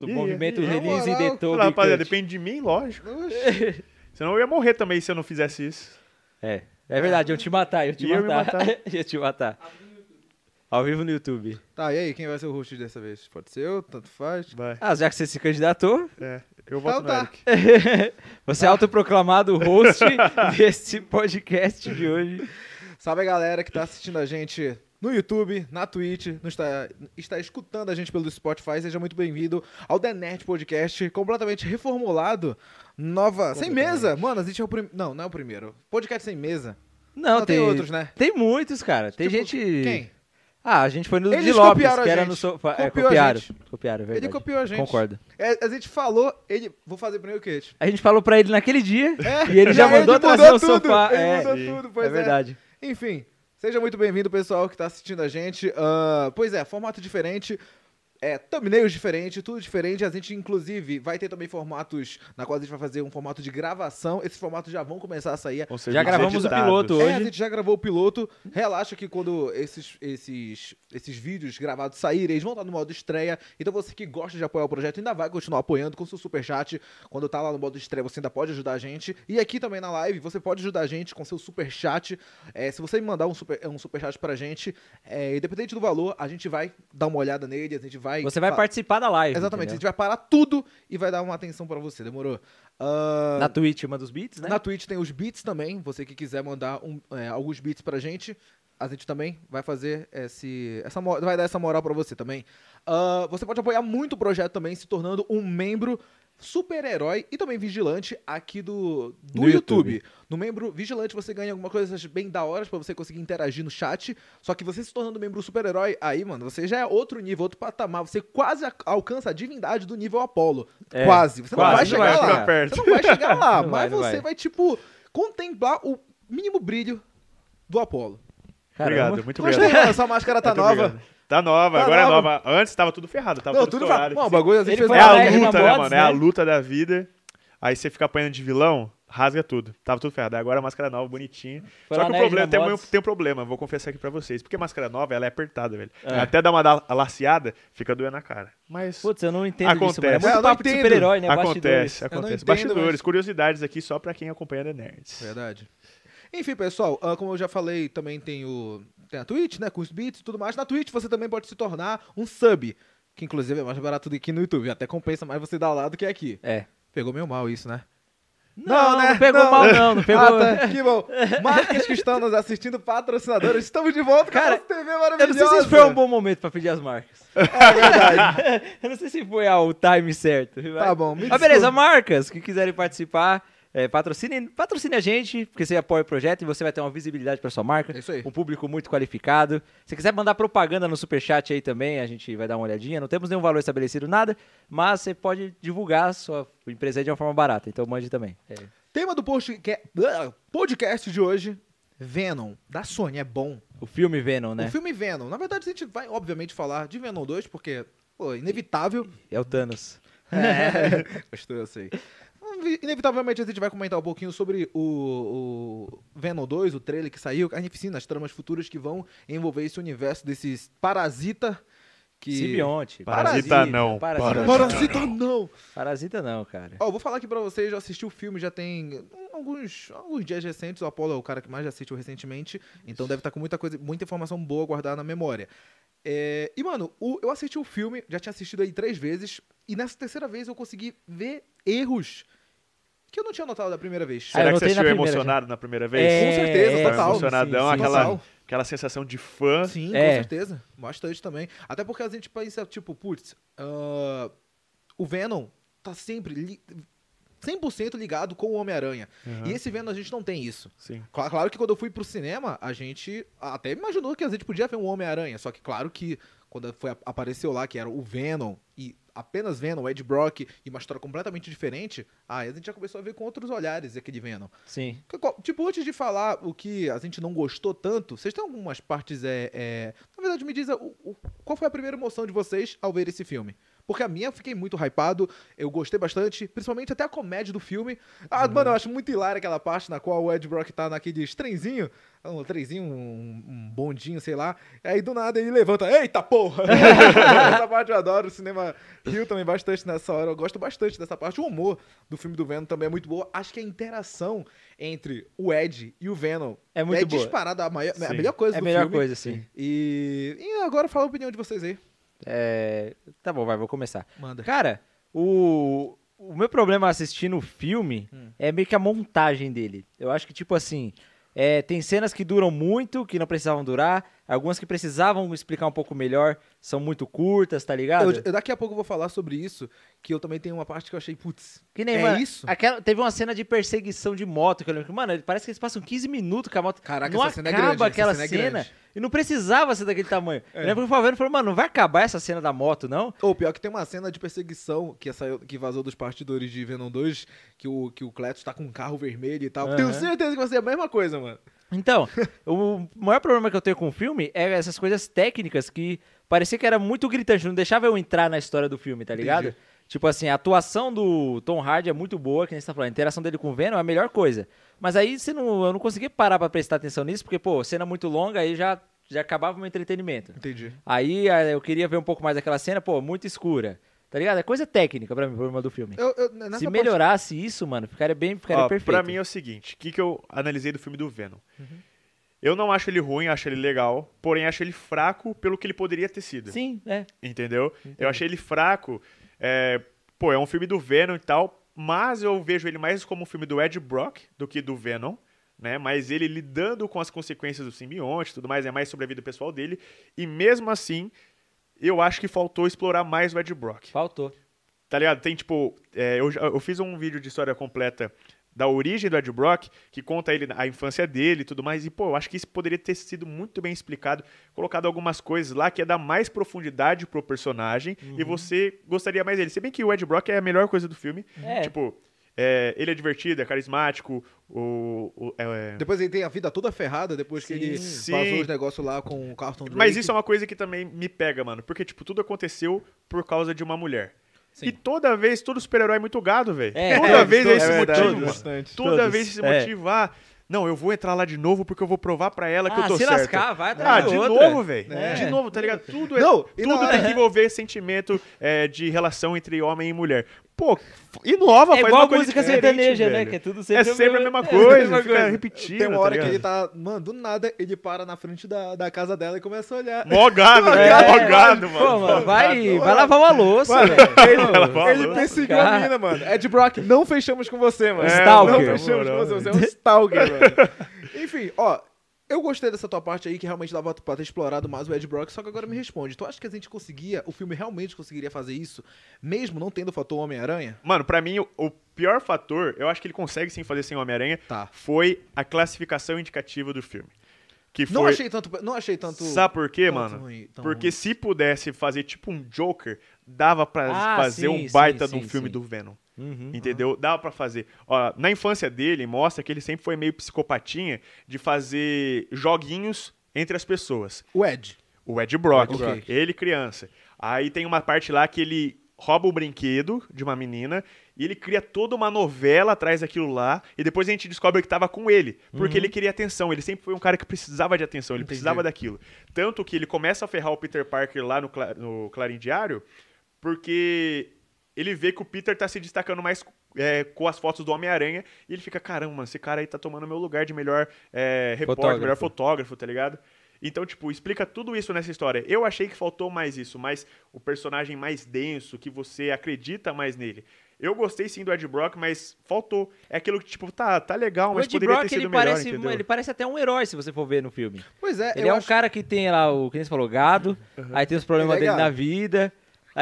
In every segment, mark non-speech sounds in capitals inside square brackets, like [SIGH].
do Ih, movimento na Release moral, Detour. Fala, rapaziada, depende de mim, lógico. Oxi. Senão eu ia morrer também se eu não fizesse isso. É, é verdade, eu te matar, eu te E eu ia matar. matar. [LAUGHS] ia te matar. Ao vivo no YouTube. Tá, e aí, quem vai ser o host dessa vez? Pode ser eu, tanto faz. Vai. Ah, já que você se candidatou, É, eu voto Então no tá. Eric. [LAUGHS] você é autoproclamado host [LAUGHS] desse podcast de hoje. Salve a galera que tá assistindo a gente no YouTube, na Twitch, no está, está escutando a gente pelo Spotify. Seja muito bem-vindo ao The Nerd Podcast, completamente reformulado. Nova. Sem mesa! Mano, a gente é o primeiro. Não, não é o primeiro. Podcast sem mesa. Não, Não, tem outros, né? Tem muitos, cara. Tem Tipo, gente. Quem? Ah, a gente foi no Eles de Lopes, copiaram a que era gente. no sofá. É, Copiou a copiaram. Copiaram, é verdade. Ele copiou a gente. Concordo. É, a gente falou, ele. Vou fazer primeiro o quê? A gente falou pra ele naquele dia É, e ele [LAUGHS] já, mandou ele trazer mudou o tudo, sofá. Ele É, mudou tudo, pois é verdade. Enfim, seja muito bem-vindo, pessoal que tá assistindo a gente. Ah, pois é, formato diferente. É, thumbnails diferente, tudo diferente. A gente, inclusive, vai ter também formatos na qual a gente vai fazer um formato de gravação. Esses formatos já vão começar a sair. Ser Já gravamos o piloto É, hoje. a gente já gravou o piloto. Relaxa que quando esses, esses, esses vídeos gravados saírem, eles vão estar no modo estreia. Então você que gosta de apoiar o projeto ainda vai continuar apoiando com seu superchat. Quando tá lá no modo estreia, você ainda pode ajudar a gente. E aqui também na live, você pode ajudar a gente com seu superchat. É, se você me mandar um, super, um superchat pra gente, é, independente do valor, a gente vai dar uma olhada nele, a gente vai... Você vai participar da live. Exatamente, a entendeu? gente vai parar tudo e vai dar uma atenção pra você, demorou? Ah, Na Twitch, uma dos beats, né? na Twitch tem os beats também. Você que quiser mandar um- é, alguns beats pra gente, a gente também vai fazer esse. Essa, vai dar essa moral pra você também. Ah, você pode apoiar muito o projeto também, se tornando um membro super-herói e também vigilante aqui do, do No YouTube. YouTube. No membro vigilante você ganha alguma coisa bem da hora pra você conseguir interagir no chat. Só que você se tornando membro super-herói, aí, mano, você já é outro nível, outro patamar. Você quase alcança a divindade do nível Apolo. É, quase. Você quase, não vai não chegar vai lá. perto. Você não vai chegar lá, [LAUGHS] mas vai, você vai. vai, tipo, contemplar o mínimo brilho do Apolo. Caramba. Obrigado, muito Gostei, obrigado. mano, essa máscara tá Muito nova. obrigado. Tá nova, Tá agora nova. é nova. Antes tava tudo ferrado, tava Não, tudo fa... Bom, o bagulho a gente Ele fez foi É a luta, né, mano? É a né? luta da vida. Aí você fica apanhando de vilão, rasga tudo. Tava tudo ferrado. Agora a máscara nova, bonitinha. Foi Só que o problema tem um, tem um problema, vou confessar aqui pra vocês. Porque a máscara nova, ela é apertada, velho. É. Até dar uma da- laceada, fica doendo na cara. Mas Putz, eu não entendo disso, mano. É Acontece. muito É, eu papo de super-herói, né? Bastidores. acontece, não acontece. entendo, Bastidores, mas- curiosidades aqui só pra quem acompanha The Nerds. Verdade. Enfim, pessoal, ah, como eu já falei, também tem o tem a Twitch, né, com os beats e tudo mais. Na Twitch você também pode se tornar um sub, que inclusive é mais barato do que no YouTube. Até compensa mais você dar lá do que aqui. É. Pegou meio mal isso, né? Não, né? não pegou Não. mal, não. Não pegou. [LAUGHS] Ah, tá. Que bom. Marcas que estão nos assistindo, patrocinadores, estamos de volta com Cara, a nossa TV Eu maravilhosa. não sei se foi um bom momento pra pedir as marcas. [LAUGHS] É verdade. [LAUGHS] eu não sei se foi ah, o time certo. Tá bom, me Mas beleza, desculpe. marcas que quiserem participar, é, patrocine, patrocine a gente, porque você apoia o projeto e você vai ter uma visibilidade pra sua marca. É isso aí. Um público muito qualificado. Se quiser mandar propaganda no superchat aí também, a gente vai dar uma olhadinha. Não temos nenhum valor estabelecido, nada, mas você pode divulgar a sua empresa aí de uma forma barata. Então mande também. É. Tema do post- que- ah, podcast de hoje, Venom, da Sony, é bom. O filme Venom, né? O filme Venom. Na verdade, a gente vai, obviamente, falar de Venom 2, porque, pô, inevitável. É o Thanos. É, [LAUGHS] gostou, eu sei. Inevitavelmente a gente vai comentar um pouquinho sobre o, o Venom 2, o trailer que saiu, a gente sim, nas tramas futuras que vão envolver esse universo desses parasita que... Simbionte. Parasita não, Parasita, Parasita não! Parasita não, cara. Ó, vou falar aqui pra vocês, já assisti o filme, já tem alguns, alguns dias recentes, o Apollo é o cara que mais já assistiu recentemente, então deve estar com muita coisa, muita informação boa guardada na memória. É, e, mano, o- eu assisti o filme, já tinha assistido aí três vezes, e nessa terceira vez eu consegui ver erros que eu não tinha notado da primeira vez. Ah, Será que você assistiu emocionado na primeira vez? É, Com certeza, é, total. emocionadão, sim, sim. aquela, Total. aquela sensação de fã. Sim, É. com certeza. Bastante também. Até porque a gente pensa, tipo, putz, ah, o Venom tá sempre li 100% ligado com o Homem-Aranha. Uhum. E esse Venom a gente não tem isso. Sim. Cla- Claro que quando eu fui pro cinema, a gente até imaginou que a gente podia ver um Homem-Aranha. Só que claro que quando foi, apareceu lá que era o Venom e apenas Venom, o Ed Brock e uma história completamente diferente, aí a gente já começou a ver com outros olhares aquele Venom. Sim. Tipo, antes de falar o que a gente não gostou tanto, vocês têm algumas partes. É, é- Na verdade, me diz o- o- qual foi a primeira emoção de vocês ao ver esse filme? Porque a minha eu fiquei muito hypado, eu gostei bastante, principalmente até a comédia do filme. Ah, mano, eu acho muito hilária aquela parte na qual o Ed Brock tá naquele trenzinho, um trenzinho, um, um bondinho, sei lá, aí do nada ele levanta, eita porra! [LAUGHS] essa parte eu adoro, o cinema riu também bastante nessa hora, eu gosto bastante dessa parte, o humor do filme do Venom também é muito boa, acho que a interação entre o Ed e o Venom É muito é boa. disparada a, maior- a Sim. melhor coisa É a do melhor filme. coisa, sim. E, e agora fala a opinião de vocês aí. É, Tá bom, vai, vou começar. Manda. Cara, o, o meu problema assistindo o filme Hum. é meio que a montagem dele. Eu acho que, tipo assim, é, tem cenas que duram muito, que não precisavam durar. Algumas que precisavam explicar um pouco melhor, são muito curtas, tá ligado? Eu, eu daqui a pouco eu vou falar sobre isso, que eu também tenho uma parte que eu achei, putz, Que nem, é mano, isso? Aquela, teve uma cena de perseguição de moto que eu lembro que, mano, parece que eles passam 15 minutos com a moto. Caraca, não essa cena é acaba grande, aquela cena é cena. grande. e não precisava ser daquele tamanho. É. Eu lembro que o Faveno falou, mano, não vai acabar essa cena da moto, não? Ou pior que tem uma cena de perseguição que, saiu, que vazou dos partidores de Venom 2, que o, que o Cletus tá com um carro vermelho e tal. Aham. Tenho certeza que vai ser a mesma coisa, mano. Então, o maior problema que eu tenho com o filme é essas coisas técnicas que parecia que era muito gritante, não deixava eu entrar na história do filme, tá ligado? Entendi. Tipo assim, a atuação do Tom Hardy é muito boa, que nem você tá falando, a interação dele com o Venom é a melhor coisa. Mas aí você não, eu não consegui parar pra prestar atenção nisso, porque, pô, cena muito longa, aí já, já acabava o meu entretenimento. Entendi. Aí eh, eu queria ver um pouco mais daquela cena, pô, muito escura. Tá ligado? É coisa técnica pra mim, o problema do filme. Eu, eu, nessa Se parte- melhorasse isso, mano, ficaria bem, ficaria Ó, perfeito. Pra mim é o seguinte, o que, que eu analisei do filme do Venom? Eu não acho ele ruim, acho ele legal, porém acho ele fraco pelo que ele poderia ter sido. Sim, é. Entendeu? Eu achei ele fraco. É, pô, é um filme do Venom e tal, mas eu vejo ele mais como um filme do Ed Brock do que do Venom. Né, mas ele lidando com as consequências do simbionte e tudo mais, é mais sobre a vida pessoal dele. E mesmo assim, eu acho que faltou explorar mais o Ed Brock. Faltou. Tá ligado? Tem tipo. é, eu, eu fiz um vídeo de história completa da origem do Ed Brock, que conta ele a infância dele e tudo mais. E, pô, eu acho que isso poderia ter sido muito bem explicado, colocado algumas coisas lá que ia dar mais profundidade pro personagem e você gostaria mais dele. Se bem que o Ed Brock é a melhor coisa do filme. É. Tipo, é, ele é divertido, é carismático, o. o- é- Depois ele tem a vida toda ferrada, depois que Sim. ele Sim. vazou os negócios lá com o Carlton Drake. Mas isso é uma coisa que também me pega, mano. Porque, tipo, tudo aconteceu por causa de uma mulher. E toda vez, todo super-herói é muito gado, velho. É, toda todos, vez é esse é verdade, motivo, todos. mano. Bastante. Toda Todos. vez esse É. motivo, ah, não, eu vou entrar lá de novo porque eu vou provar pra ela que Ah, eu tô se certo. lascar, vai Ah, atrás de de outra. novo, velho. É. De novo, tá ligado? Tudo, é, Não, tudo tem que envolver sentimento é, de relação entre homem e mulher. Pô, inova, É faz igual uma coisa música sertaneja, né? Que é tudo É sempre, sempre a mesma é coisa, mesma fica coisa. repetindo, Tem uma tá hora que ligado? ele tá. Mano, do nada ele para na frente da, da casa dela e começa a olhar. Mó gado, É, [LAUGHS] velho. Mó gado, mano. Pô, mano, vai, vai lavar uma louça, Mano, velho. [LAUGHS] Ele Falou. perseguiu a mina, mano. Ed Brock, não fechamos com você, mano. É, Stalker. Não fechamos com você. Você é um stalker, mano. Enfim, ó. Eu gostei dessa tua parte aí, que realmente dava pra ter explorado mais o Ed Brock, só que agora me responde. Tu acha que a gente conseguia, o filme realmente conseguiria fazer isso, mesmo não tendo o fator Homem-Aranha? Mano, pra mim, o, o pior fator, eu acho que ele consegue sim fazer sem Homem-Aranha, Tá. foi a classificação indicativa do filme. Que foi... Não achei tanto. Não achei tanto. Sabe por quê, tanto mano? ruim, Porque ruim. se pudesse fazer tipo um Joker, dava pra Ah, fazer sim, um baita sim, de um sim, filme sim. do Venom. Uhum. Entendeu? Dava pra fazer. Ó, na infância dele, mostra que ele sempre foi meio psicopatinha de fazer joguinhos entre as pessoas. O Ed. O Ed Brock, O Ed Brock. ele criança. Aí tem uma parte lá que ele rouba o brinquedo de uma menina e ele cria toda uma novela atrás daquilo lá e depois a gente descobre que tava com ele, porque ele queria atenção, ele sempre foi um cara que precisava de atenção, ele Entendi. precisava daquilo. Tanto que ele começa a ferrar o Peter Parker lá no, no Clarim Diário, porque ele vê que o Peter tá se destacando mais é, com as fotos do Homem-Aranha e ele fica, caramba, mano, esse cara aí tá tomando meu lugar de melhor é, repórter, Fotógrafo. melhor fotógrafo, tá ligado? Então, tipo, explica tudo isso nessa história. Eu achei que faltou mais isso, mais o personagem mais denso, que você acredita mais nele. Eu gostei sim do Ed Brock, mas faltou. É aquilo que, tipo, tá, tá legal, O mas Ed poderia Brock, ter sido ele melhor, parece, entendeu? ele parece até um herói, se você for ver no filme. Pois é, Ele eu é um acho- cara que tem lá o, que nem você falou, gado, aí tem os problemas é dele na vida.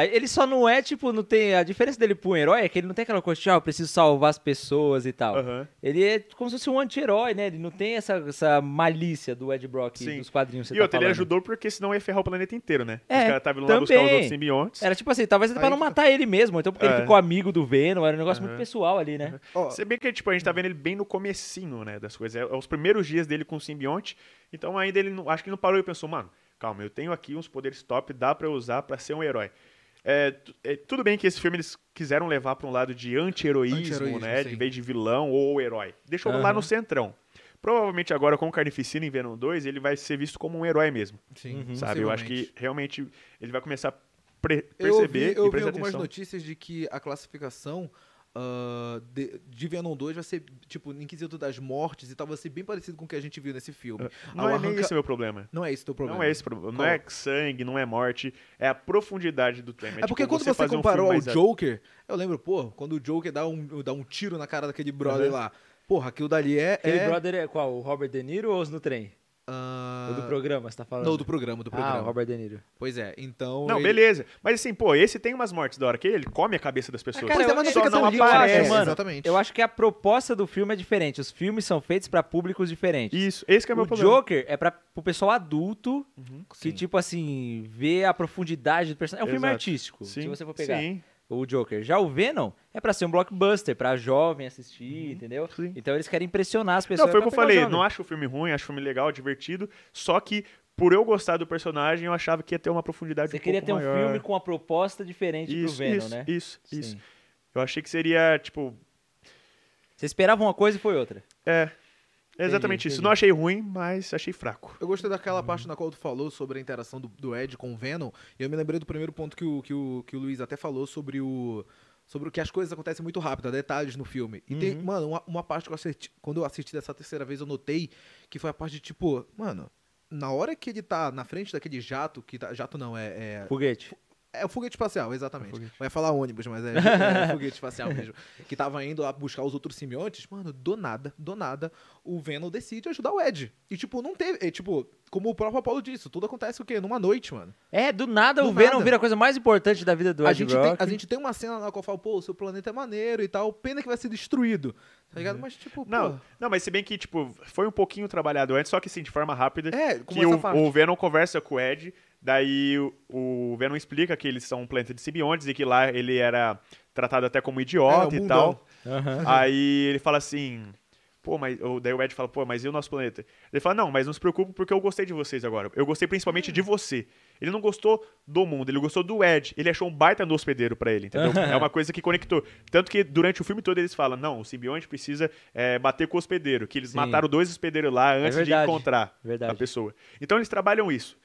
Ele só não é, tipo, não tem. A diferença dele pro um herói é que ele não tem aquela coisa de, ah, eu preciso salvar as pessoas e tal. Aham. Ele é como se fosse um anti-herói, né? Ele não tem essa, essa malícia do Ed Brock Sim. dos quadrinhos. que E tá outra, ele ajudou porque senão ia ferrar o planeta inteiro, né? É, os caras estavam lá buscar os outros simbiontes. Era tipo assim, talvez até pra não matar ele mesmo, então porque É. ele ficou amigo do Venom, era um negócio muito Aham. pessoal ali, né? Ó, Se bem que, tipo, a gente tá vendo ele bem no comecinho, né, das coisas. É, é os primeiros dias dele com o simbionte. Então ainda ele não, acho que ele não parou e pensou, mano, calma, eu tenho aqui uns poderes top, dá pra eu usar pra ser um herói. É, é, tudo bem que esse filme eles quiseram levar pra um lado de anti-heroísmo, Anti-heroísmo, né? sim. De vez de vilão ou herói. Deixou lá Aham. no centrão. Provavelmente agora com o Carnificina em Venom 2, ele vai ser visto como um herói mesmo, Sim, Uhum. sabe? Eu acho que realmente ele vai começar a pre- Eu perceber vi, eu e vi prestar algumas atenção. notícias de que a classificação ah, de, de Venom 2 vai ser, tipo, em quesito das mortes e tal, vai ser bem parecido com o que a gente viu nesse filme. Não Ao é nem arranca- esse o meu problema. Não é esse o teu problema. Não é esse problema. Não é sangue, não é morte, é a profundidade do tema. É porque tipo, quando você, um comparou filme ao Joker, eu lembro, pô, quando o Joker dá um, dá um tiro na cara daquele brother Uhum. lá. Porra, aquilo dali é. Aquele é brother é qual? O Robert De Niro ou os no trem? Ah, O do programa, você tá falando? Não, do programa, do Ah, programa. o Robert De Niro. Pois é, então. Não, ele- beleza. Mas assim, pô, esse tem umas mortes da hora que ele come a cabeça das pessoas. Pois é, mas não fica tão aparece, é, mano. Exatamente. Eu acho que a proposta do filme é diferente. Os filmes são feitos pra públicos diferentes. Isso, esse que é o meu o problema. Joker é pra, pro pessoal adulto que, Sim. tipo assim, vê a profundidade do personagem. É um filme Exato. artístico, Sim, se você for pegar. Sim, O Joker. Já o Venom é pra ser um blockbuster, pra jovem assistir, entendeu? Uhum. sim. Então eles querem impressionar as pessoas. Não, foi o que eu falei. Não acho o filme ruim, acho o filme legal, divertido. Só que, por eu gostar do personagem, eu achava que ia ter uma profundidade Você um queria ter um maior. filme com uma proposta diferente isso, pro Venom, isso, né? Isso, isso. Eu achei que seria, tipo. Você esperava uma coisa e foi outra. É. é exatamente Entendi, isso. entendi. Não achei ruim, mas achei fraco. Eu gostei daquela parte na qual tu falou sobre a interação do, do Ed com o Venom. E eu me lembrei do primeiro ponto que o, que o, que o Luiz até falou sobre o. Sobre o que as coisas acontecem muito rápido, há detalhes no filme. E tem, mano, uma, uma parte que eu assisti. Quando eu assisti dessa terceira vez, eu notei que foi a parte de tipo, mano, na hora que ele tá na frente daquele jato, que tá. Jato não, é. é Foguete. É o foguete espacial, exatamente. foguete. Vai falar ônibus, mas é, é foguete espacial mesmo. Que tava indo lá buscar os outros simbiontes. Mano, do nada, do nada, o Venom decide ajudar o Ed. E, tipo, não teve. é, tipo, como o próprio Apollo disse, tudo acontece o quê? Numa noite, mano. É, do nada Do o Venom nada. vira a coisa mais importante da vida do A Ed gente, tem, Brock. a gente tem uma cena na qual fala, pô, o seu planeta é maneiro e tal. Pena que vai ser destruído. Tá ligado? Mas, tipo, Não, pô. não, mas se bem que, tipo, foi um pouquinho trabalhado antes, só que assim, de forma rápida. É, que o, o Venom conversa com o Ed, daí o, Venom explica que eles são um planeta de simbiontes e que lá ele era tratado até como idiota É, e tal. Aham. Aí ele fala assim. Pô, mas. Daí o Ed fala, pô, mas e o nosso planeta? Ele fala, não, mas não se preocupe porque eu gostei de vocês agora. Eu gostei principalmente de você. Ele não gostou do mundo, ele gostou do Ed. Ele achou um baita no hospedeiro pra ele, entendeu? é uma coisa que conectou. Tanto que durante o filme todo eles falam, não, o simbionte precisa é, bater com o hospedeiro. Que eles Sim. mataram dois hospedeiros lá antes de verdade, encontrar verdade. a pessoa. Então eles trabalham isso.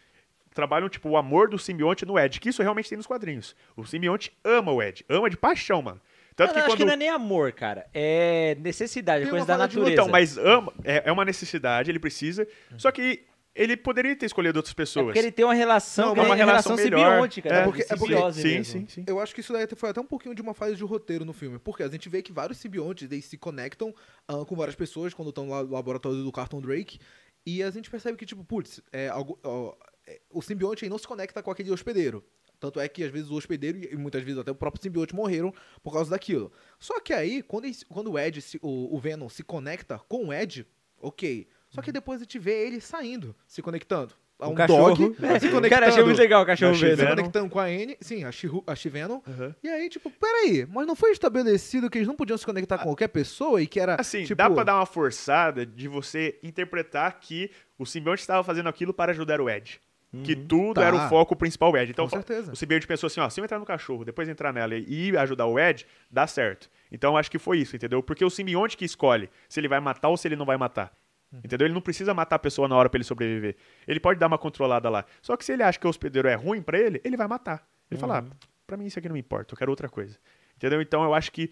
Trabalham, tipo, o amor do simbionte no Ed, que isso realmente tem nos quadrinhos. O simbionte ama o Ed, ama de paixão, mano. Tanto Eu que acho quando que não é nem amor, cara. É necessidade, é coisa da fala de natureza. então, mas ama, é, é uma necessidade, ele precisa. Só que ele poderia ter escolhido outras É pessoas. porque ele tem uma relação, Não, é uma uma relação, relação melhor. simbiótica, É, né? porque- é porque- sim, mesmo. sim, sim. Eu acho que isso daí foi até um pouquinho de uma fase de roteiro no filme. Porque a gente vê que vários simbiontes eles se conectam ah, com várias pessoas quando estão lá no laboratório do Carton Drake. E a gente percebe que, tipo, putz, é, algo- ó, é, o simbionte aí não se conecta com aquele hospedeiro. Tanto é que às vezes o hospedeiro e muitas vezes até o próprio simbionte morreram por causa daquilo. Só que aí, quando, ele- quando o Ed, se- o, o Venom se conecta com o Ed, ok. Só que depois a gente vê ele saindo, se conectando. A O um cachorro. dog, É. se conectando. Cara, achei muito legal o cachorro vendo. Se Venom. conectando com a N, sim, a She-Venom. Aham. E aí, tipo, peraí, mas não foi estabelecido que eles não podiam se conectar com qualquer pessoa e que era. Assim, tipo, dá pra dar uma forçada de você interpretar que o simbionte estava fazendo aquilo para ajudar o Ed. Que tudo Tá. era o foco principal Ed. Então, Com certeza. o pensou assim, ó, se eu entrar no cachorro, depois entrar nela e ajudar o Ed, dá certo. Então, acho que foi isso, entendeu? Porque o simbionte que escolhe se ele vai matar ou se ele não vai matar. Uhum. Entendeu? Ele não precisa matar a pessoa na hora pra ele sobreviver. Ele pode dar uma controlada lá. Só que se ele acha que o hospedeiro é ruim pra ele, ele vai matar. Ele fala, Uhum. ah, pra mim isso aqui não me importa, eu quero outra coisa. Entendeu? Então eu acho que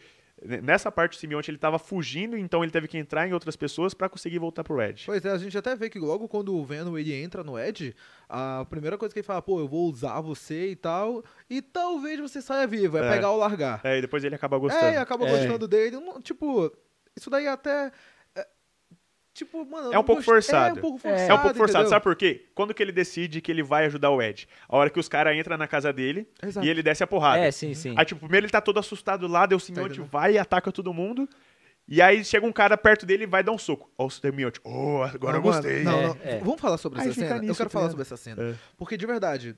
nessa parte o simbionte ele tava fugindo, então ele teve que entrar em outras pessoas pra conseguir voltar pro Ed. Pois é, a gente até vê que logo quando o Venom ele entra no Ed, a primeira coisa que ele fala, pô, eu vou usar você e tal, e talvez você saia vivo, é, É. pegar ou largar. É, e depois ele acaba gostando. É, e acaba É. gostando dele. tipo, isso daí até. É, tipo, mano. eu É um pouco gostei- forçado. É um pouco É. forçado. É um pouco forçado, entendeu? sabe por quê? Quando que ele decide que ele vai ajudar o Ed? A hora que os caras entram na casa dele Exato. e ele desce a porrada. É, sim, sim. Aí, tipo, primeiro ele tá todo assustado lá, daí o simbionte entendendo? vai e ataca todo mundo. E aí chega um cara perto dele e vai dar um soco. Ó, o simbionte, oh, agora Não, eu gostei. Não, É, não. é. Vamos falar sobre Aí essa cena? Eu nisso, quero tá falar sobre essa cena. É. Porque, de verdade,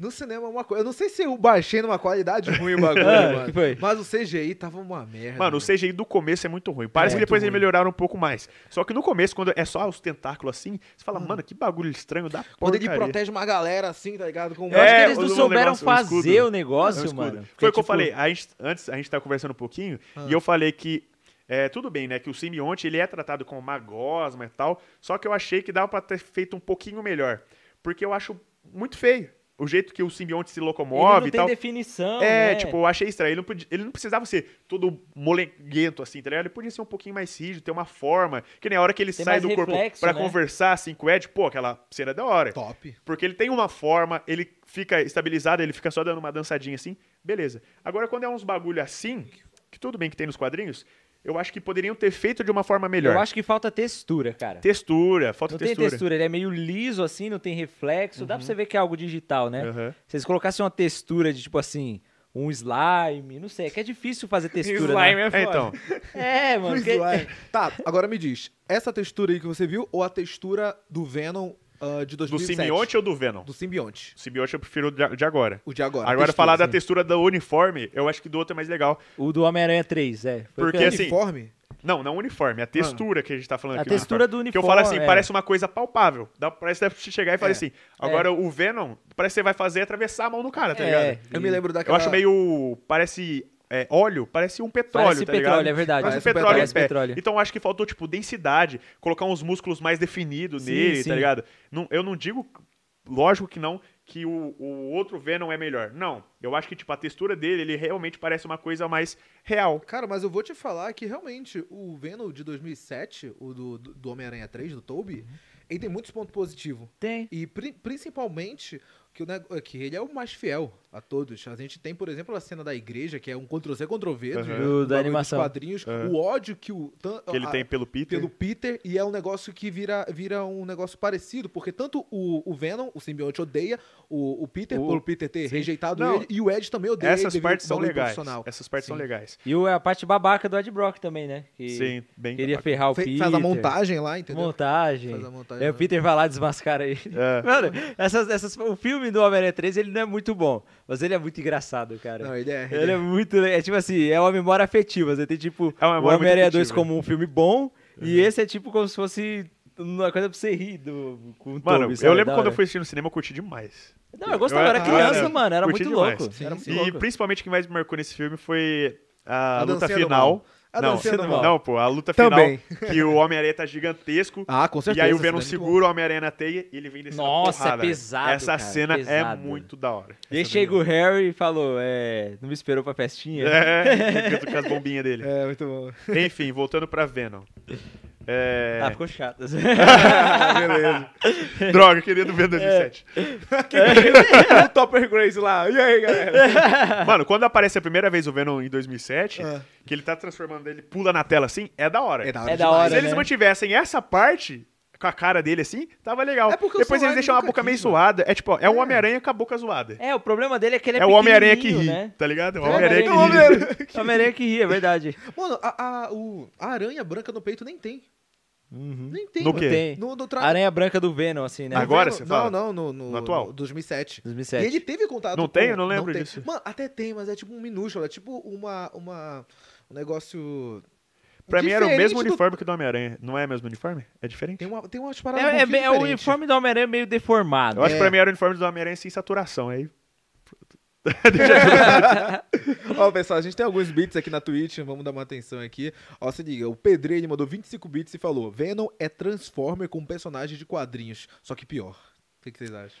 No cinema é uma coisa. Eu não sei se eu baixei numa qualidade ruim o [LAUGHS] bagulho, Ah, mano. que foi? Mas o CGI tava uma merda. Mano, o CGI do começo é muito ruim. Parece É, que depois eles melhoraram um pouco mais. Só que no começo, quando é só os tentáculos assim, você fala, mano, que bagulho estranho da Quando ele protege uma galera assim, tá ligado? Com Eu acho que É, eles não o- o souberam negócio, o fazer escudo. o negócio, É escudo. mano. Foi Porque, o que eu tipo, falei. A gente- antes, a gente tava conversando um pouquinho Ah. e eu falei que. É, tudo bem, né? Que o simbionte ele é tratado como uma gosma e tal. Só que eu achei que dava pra ter feito um pouquinho melhor. Porque eu acho muito feio o jeito que o simbionte se Ele locomove não e tem tal. definição, É, né? tipo, eu achei estranho. Ele não, podia- ele não precisava ser todo molenguento, assim, tá ligado? Ele podia ser um pouquinho mais rígido, ter uma forma. Que nem a hora que ele Tem sai do corpo reflexo, pra né? conversar, assim, com o Ed, pô, aquela cena é da hora. Top. Porque ele tem uma forma, ele fica estabilizado, ele fica só dando uma dançadinha assim, beleza. Agora, quando é uns bagulho assim, que tudo bem que tem nos quadrinhos, eu acho que poderiam ter feito de uma forma melhor. Eu acho que falta textura, cara. Textura, falta Não tem textura. textura, ele é meio liso assim, não tem reflexo. Dá pra você ver que é algo digital, né? Aham. Se eles colocassem uma textura de tipo assim, um slime, não sei, é que é difícil fazer [LAUGHS] textura. Slime né? é É, foda. então. [LAUGHS] É, mano. Que- é. Tá, agora me diz. Essa textura aí que você viu ou a textura do Venom ah, de Do 2007? simbionte ou do Venom? Do simbionte. O simbionte eu prefiro o de agora. O de agora. Agora, Textura, falar da sim. textura do uniforme, eu acho que do outro é mais legal. O do Homem-Aranha 3, é. Foi Porque assim, Uniforme? Não, não o uniforme, a textura que a gente tá falando A aqui. textura do Que eu falo assim, uniforme, é. parece uma coisa palpável. Dá, parece que deve chegar e falar É. assim. Agora, o Venom, parece que você vai fazer é atravessar a mão do cara, tá É, ligado? Eu me lembro daquela... Eu acho meio. Parece. É, óleo, parece um petróleo, Parece tá petróleo, ligado? é verdade. Parece um Parece petróleo, parece em pé. petróleo. Então acho que faltou, tipo, densidade, colocar uns músculos mais definidos Sim, nele, sim. tá ligado? Não, eu não digo, lógico que não, que o, o outro Venom é melhor. Não. Eu acho que, tipo, a textura dele, ele realmente parece uma coisa mais real. Cara, mas eu vou te falar que realmente o Venom de 2007, o do, do, Homem-Aranha 3, do Tobey, ele tem muitos pontos positivos. Tem. E pri- principalmente que, o que ele é o mais fiel a todos. A gente tem, por exemplo, a cena da igreja, que é um Ctrl-C, Ctrl-V do da bagulho dos animação. quadrinhos. Aham. O ódio que o... tan- Que ele a- tem pelo Peter. pelo Peter e é um negócio que vira, vira um negócio parecido, porque tanto o, o Venom, o simbionte, odeia o, o Peter O- por Peter ter Sim. rejeitado Não. ele e o Ed também odeia ele Essas devido partes são legais. Essas partes são Sim. legais. E a parte babaca do Ed Brock também, né? Que Sim, bem. Queria ferrar o Fe- Peter. Faz a montagem lá, entendeu? Montagem. Faz a montagem Aí o. Peter vai lá e desmascara ele. É. Mano, essas, essas, o filme do Homem-Aranha 3, ele não é muito bom. Mas ele é muito engraçado, cara. Não, ele é. ele Ele é é- muito. É tipo assim, é uma memória afetiva. Você tem tipo É uma o Homem-Aranha 2 afetiva. como um filme bom. E esse é tipo como se fosse uma coisa pra você rir do, com o Mano, Tobey, eu lembro quando eu fui assistir no cinema, eu curti demais. Não, eu gostava, Eu era era- criança, era- mano. Era muito demais. louco. Sim, era muito. E louco. principalmente o que mais me marcou nesse filme foi a, A luta final. mal. A não, dancinha do mal. não, pô, a luta Também. final que o Homem-Aranha tá gigantesco. Ah, com E certeza. aí o Venom é segura o Homem-Aranha na teia e ele vem descendo a Nossa, é porrada. pesado, Essa cara, cena pesado. é muito da hora. E aí chega o Harry e falou: É. Não me esperou pra festinha? É, [LAUGHS] com as bombinhas dele. É, muito bom. Enfim, voltando pra Venom. É... Ah, ficou chato. [LAUGHS] beleza. Droga, queria do Venom 2007. o Topper Grace lá. E aí, galera? [LAUGHS] Mano, quando aparece a primeira vez o Venom em 2007, Ah. que ele tá transformando, ele pula na tela assim, é da hora. É da hora É da hora, Se eles né? mantivessem essa parte com a cara dele assim, tava legal. É Depois eles deixam a boca meio quis, mano. zoada. É tipo, ó, é o É. Homem-Aranha com a boca zoada. É, o problema dele é que ele é É, o Homem-Aranha que ri, né? tá ligado? É o É, Homem-Aranha que o [LAUGHS] ri. O Homem-Aranha que ri, é verdade. Mano, a, a, o, a aranha branca no peito nem tem. Uhum. Nem tem. No quê? Tem. No, no tra... Aranha branca do Venom, assim, né? Agora Venom- você fala? Não, não, no, no, No atual? no 2007. 2007. E ele teve contato Não com... tem? Eu não lembro tem. disso. Mano, até tem, mas é tipo um minúsculo. É tipo uma, uma, um negócio... Pra mim era o mesmo do- uniforme que o do Homem-Aranha. Não é o mesmo uniforme? É diferente? Tem, uma, tem umas paradas um É, é, é o uniforme do Homem-Aranha meio deformado. Eu acho que É. pra mim era o uniforme do Homem-Aranha sem saturação. Aí [LAUGHS] Ó, pessoal, a gente tem alguns bits aqui na Twitch, vamos dar uma atenção aqui. Ó, se liga, o Pedro ele mandou 25 bits e falou: Venom é Transformer com personagem de quadrinhos, só que pior. O que, que vocês acham?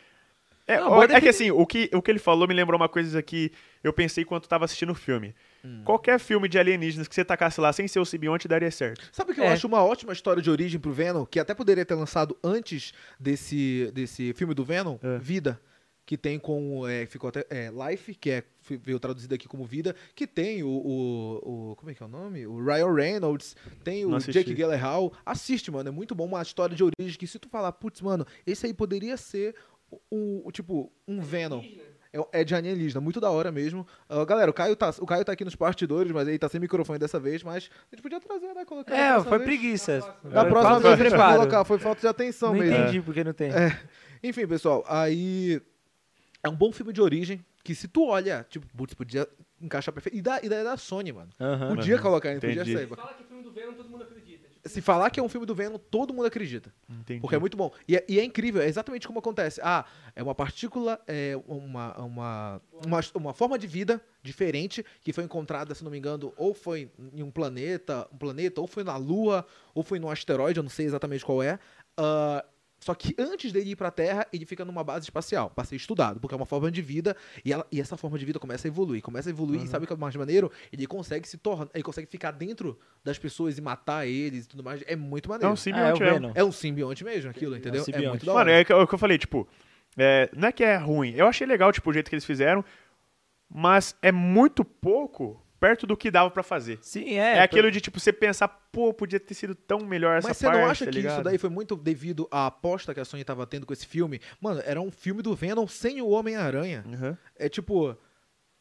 É, Não, ó, é que assim, o que, o que ele falou me lembrou uma coisa que eu pensei enquanto tava assistindo o filme. Hum. Qualquer filme de alienígenas que você tacasse lá sem ser o simbionte daria certo. Sabe o que eu É. acho uma ótima história de origem pro Venom, que até poderia ter lançado antes desse, desse filme do Venom? É. Vida. Que tem com. É, ficou até. É, Life, que é, veio traduzido aqui como Vida, que tem o, o, o- Como é que é o nome? O Ryan Reynolds, tem o. Jake Gyllenhaal. Assiste, mano. É muito bom uma história de origem que se tu falar, putz, mano, esse aí poderia ser o, o- tipo, um Venom. É, é de alienígena, muito da hora mesmo. Ah, galera, o Caio, tá, o Caio tá aqui nos partidores, mas ele tá sem microfone dessa vez, mas a gente podia trazer, né? Colocar É, foi vez. preguiça. Da próxima vez a gente vai colocar, foi falta de atenção Não mesmo. entendi porque não tem. É. Enfim, pessoal, aí. É um bom filme de origem que se tu olha, tipo, putz, podia encaixar perfeito. E da, e da, é da Sony, mano. Aham. Podia colocar, podia Entendi. ser. Se fala que filme do Venom, todo mundo Se falar que é um filme do Venom, todo mundo acredita. Entendi. Porque é muito bom. E é, e é incrível, é exatamente como acontece. Ah, é uma partícula, é uma, uma, uma, uma forma de vida diferente que foi encontrada, se não me engano, ou foi em um planeta, um planeta, ou foi na Lua, ou foi num asteroide, eu não sei exatamente qual é. Ah, só que antes dele ir pra Terra, ele fica numa base espacial, pra ser estudado, porque é uma forma de vida, e, ela- e essa forma de vida começa a evoluir. Começa a evoluir, e sabe o que é mais maneiro? Ele consegue se tornar, ele consegue ficar dentro das pessoas e matar eles e tudo mais. É muito É maneiro. um Ah, é o simbionte mesmo. Venom. É um simbionte mesmo, aquilo, entendeu? É, simbionte. muito da Mano, hora. é que- é o que eu falei, tipo, é, não é que é ruim. Eu achei legal, tipo, o jeito que eles fizeram, mas é muito pouco perto do que dava pra fazer. Sim, É, é. aquilo de, tipo, você pensar, pô, podia ter sido tão melhor essa Mas você parte, não acha tá que isso ligado? daí foi muito devido à aposta que a Sony tava tendo com esse filme? Mano, era um filme do Venom sem o Homem-Aranha. Uhum. É tipo.